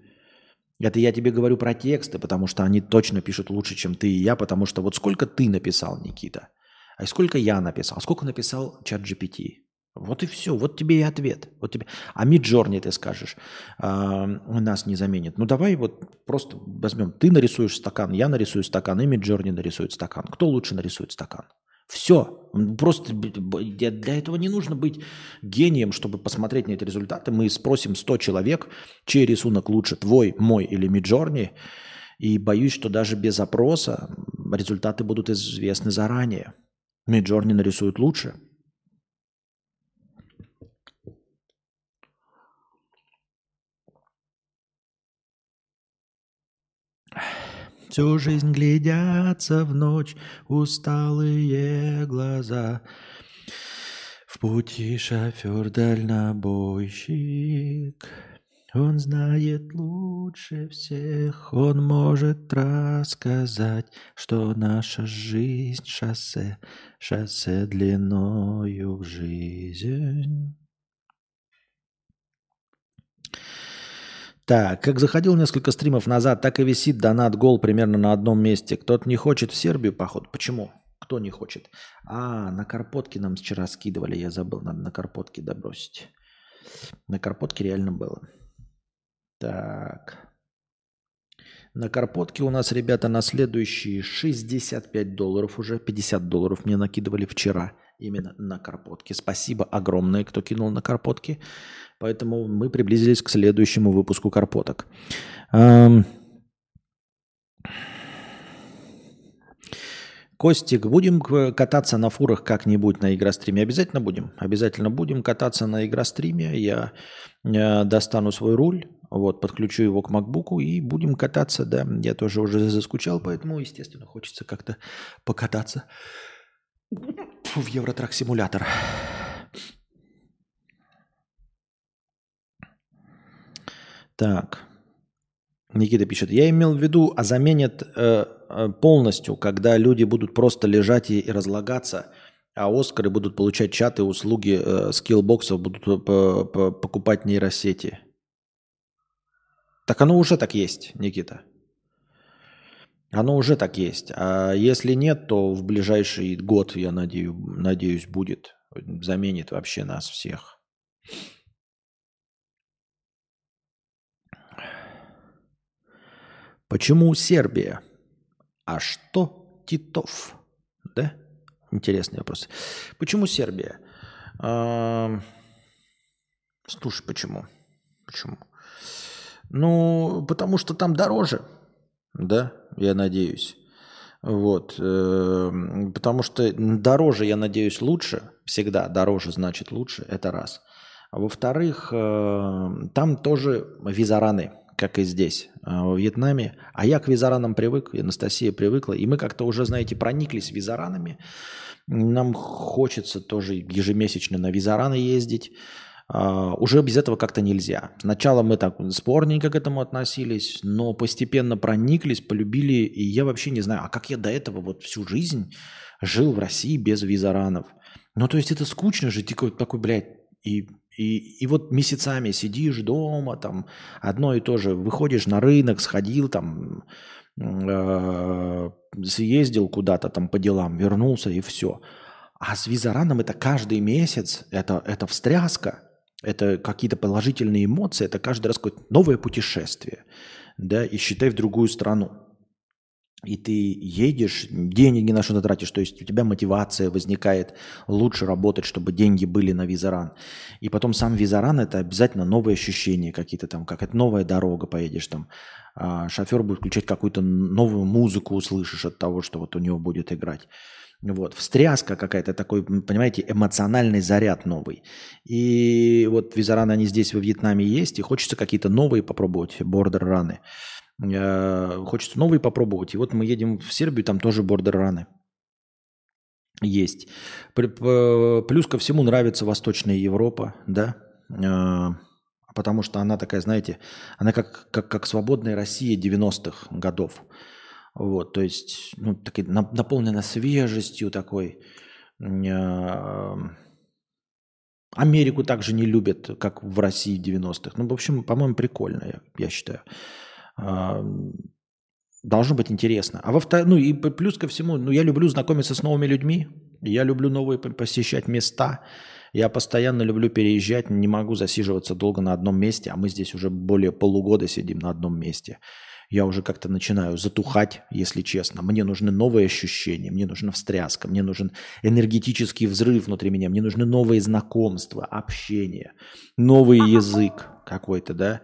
Это я тебе говорю про тексты, потому что они точно пишут лучше, чем ты и я, потому что вот сколько ты написал, Никита, а сколько я написал, сколько написал чат GPT. Вот и все, вот тебе и ответ. Вот тебе. А Миджорни ты скажешь, а, нас не заменит. Ну давай вот просто возьмем, ты нарисуешь стакан, я нарисую стакан, и Миджорни нарисует стакан. Кто лучше нарисует стакан? Все. Просто для этого не нужно быть гением, чтобы посмотреть на эти результаты. Мы спросим 100 человек, чей рисунок лучше, твой, мой или Миджорни. И боюсь, что даже без опроса результаты будут известны заранее. Миджорни нарисует лучше. Всю жизнь глядятся в ночь усталые глаза. В пути шофер дальнобойщик. Он знает лучше всех, он может рассказать, что наша жизнь шоссе, шоссе длиною в жизнь. Так, как заходил несколько стримов назад, так и висит донат гол примерно на одном месте. Кто-то не хочет в Сербию, походу. Почему? Кто не хочет? А, на Карпотке нам вчера скидывали, я забыл, надо на Карпотке добросить. На Карпотке реально было. Так. На Карпотке у нас, ребята, на следующие 65 долларов уже. 50 долларов мне накидывали вчера именно на Карпотке. Спасибо огромное, кто кинул на Карпотке. Поэтому мы приблизились к следующему выпуску Карпоток. Костик, будем кататься на фурах как-нибудь на игростриме? Обязательно будем. Обязательно будем кататься на игростриме. Я э, достану свой руль, вот, подключу его к макбуку и будем кататься, да. Я тоже уже заскучал, поэтому, естественно, хочется как-то покататься в Евротрак Так. Никита пишет, я имел в виду, а заменят э, э, полностью, когда люди будут просто лежать и, и разлагаться, а Оскары будут получать чаты, услуги э, скиллбоксов, будут по, по, покупать нейросети. Так оно уже так есть, Никита. Оно уже так есть. А если нет, то в ближайший год, я надеюсь, надеюсь будет. Заменит вообще нас всех. Почему Сербия? А что Титов? Да? Интересный вопрос. Почему Сербия? А, слушай, почему? Почему? Ну, потому что там дороже. Да, я надеюсь. Вот. Э, потому что дороже, я надеюсь, лучше. Всегда дороже значит лучше. Это раз. Во-вторых, э, там тоже визараны как и здесь, а, во Вьетнаме. А я к визаранам привык, и Анастасия привыкла. И мы как-то уже, знаете, прониклись визаранами. Нам хочется тоже ежемесячно на визараны ездить. Uh, уже без этого как-то нельзя. Сначала мы так спорненько к этому относились, но постепенно прониклись, полюбили. И я вообще не знаю, а как я до этого вот всю жизнь жил в России без визаранов. Ну, то есть это скучно же, такой, такой блядь, и и, и вот месяцами сидишь дома, там одно и то же, выходишь на рынок, сходил там, э, съездил куда-то там по делам, вернулся и все. А с визараном это каждый месяц, это, это встряска, это какие-то положительные эмоции, это каждый раз какое-то новое путешествие, да, и считай в другую страну и ты едешь, денег ни на что тратишь, то есть у тебя мотивация возникает лучше работать, чтобы деньги были на визаран. И потом сам визаран – это обязательно новые ощущения какие-то там, как это новая дорога поедешь там, а шофер будет включать какую-то новую музыку, услышишь от того, что вот у него будет играть. Вот, встряска какая-то, такой, понимаете, эмоциональный заряд новый. И вот визараны, они здесь во Вьетнаме есть, и хочется какие-то новые попробовать, бордер-раны. Э, хочется новые попробовать. И вот мы едем в Сербию, там тоже бордер-раны есть. Плюс ко всему нравится Восточная Европа, да, э, потому что она такая, знаете, она как, как, как свободная Россия 90-х годов. Вот, то есть, ну, такая, наполнена свежестью такой, э, Америку также не любят, как в России 90-х. Ну, в общем, по-моему, прикольно, я, я считаю. А, должно быть интересно. А во втор... ну и плюс ко всему, ну я люблю знакомиться с новыми людьми, я люблю новые посещать места, я постоянно люблю переезжать, не могу засиживаться долго на одном месте, а мы здесь уже более полугода сидим на одном месте. Я уже как-то начинаю затухать, если честно. Мне нужны новые ощущения, мне нужна встряска, мне нужен энергетический взрыв внутри меня, мне нужны новые знакомства, общение, новый язык какой-то, да.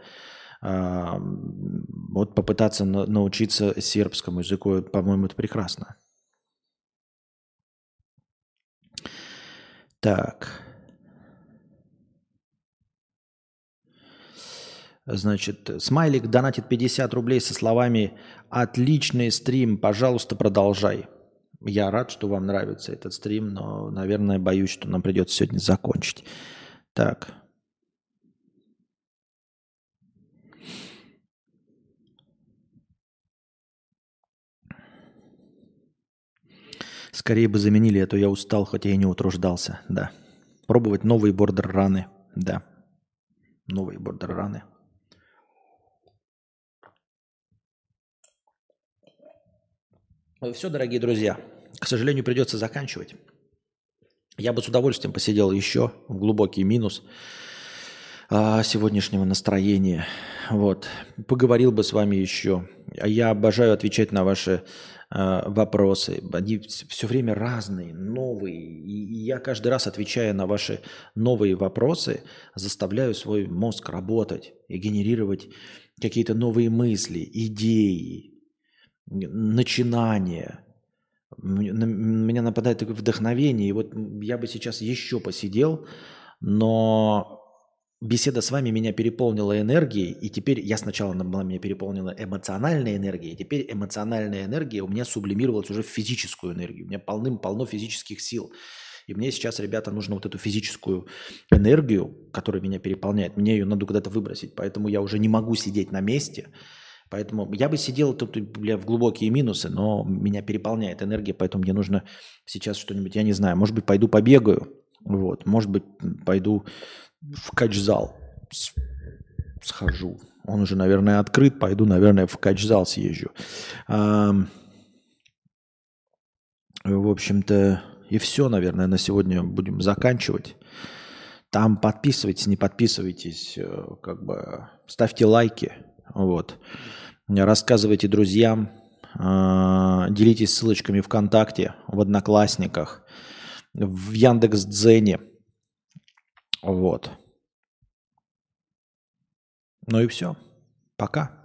А, вот попытаться научиться сербскому языку, по-моему, это прекрасно. Так. Значит, смайлик донатит 50 рублей со словами «Отличный стрим, пожалуйста, продолжай». Я рад, что вам нравится этот стрим, но, наверное, боюсь, что нам придется сегодня закончить. Так. Скорее бы заменили, а то я устал, хотя и не утруждался. Да. Пробовать новые бордер-раны. Да. Новые бордер-раны. Все, дорогие друзья, к сожалению, придется заканчивать. Я бы с удовольствием посидел еще в глубокий минус а, сегодняшнего настроения. Вот. Поговорил бы с вами еще. Я обожаю отвечать на ваши вопросы. Они все время разные, новые. И я каждый раз, отвечая на ваши новые вопросы, заставляю свой мозг работать и генерировать какие-то новые мысли, идеи, начинание. На меня нападает такое вдохновение. И вот я бы сейчас еще посидел, но беседа с вами меня переполнила энергией, и теперь я сначала она была меня переполнила эмоциональной энергией, теперь эмоциональная энергия у меня сублимировалась уже в физическую энергию. У меня полным-полно физических сил. И мне сейчас, ребята, нужно вот эту физическую энергию, которая меня переполняет, мне ее надо куда-то выбросить. Поэтому я уже не могу сидеть на месте – Поэтому я бы сидел тут бля, в глубокие минусы, но меня переполняет энергия, поэтому мне нужно сейчас что-нибудь, я не знаю, может быть, пойду побегаю, вот, может быть, пойду в кач-зал схожу. Он уже, наверное, открыт, пойду, наверное, в кач-зал съезжу. А, в общем-то, и все, наверное, на сегодня будем заканчивать. Там подписывайтесь, не подписывайтесь, э, как бы ставьте лайки. Вот. Рассказывайте друзьям, а, делитесь ссылочками ВКонтакте, в Одноклассниках, в Яндекс Дзене. Вот. Ну и все. Пока.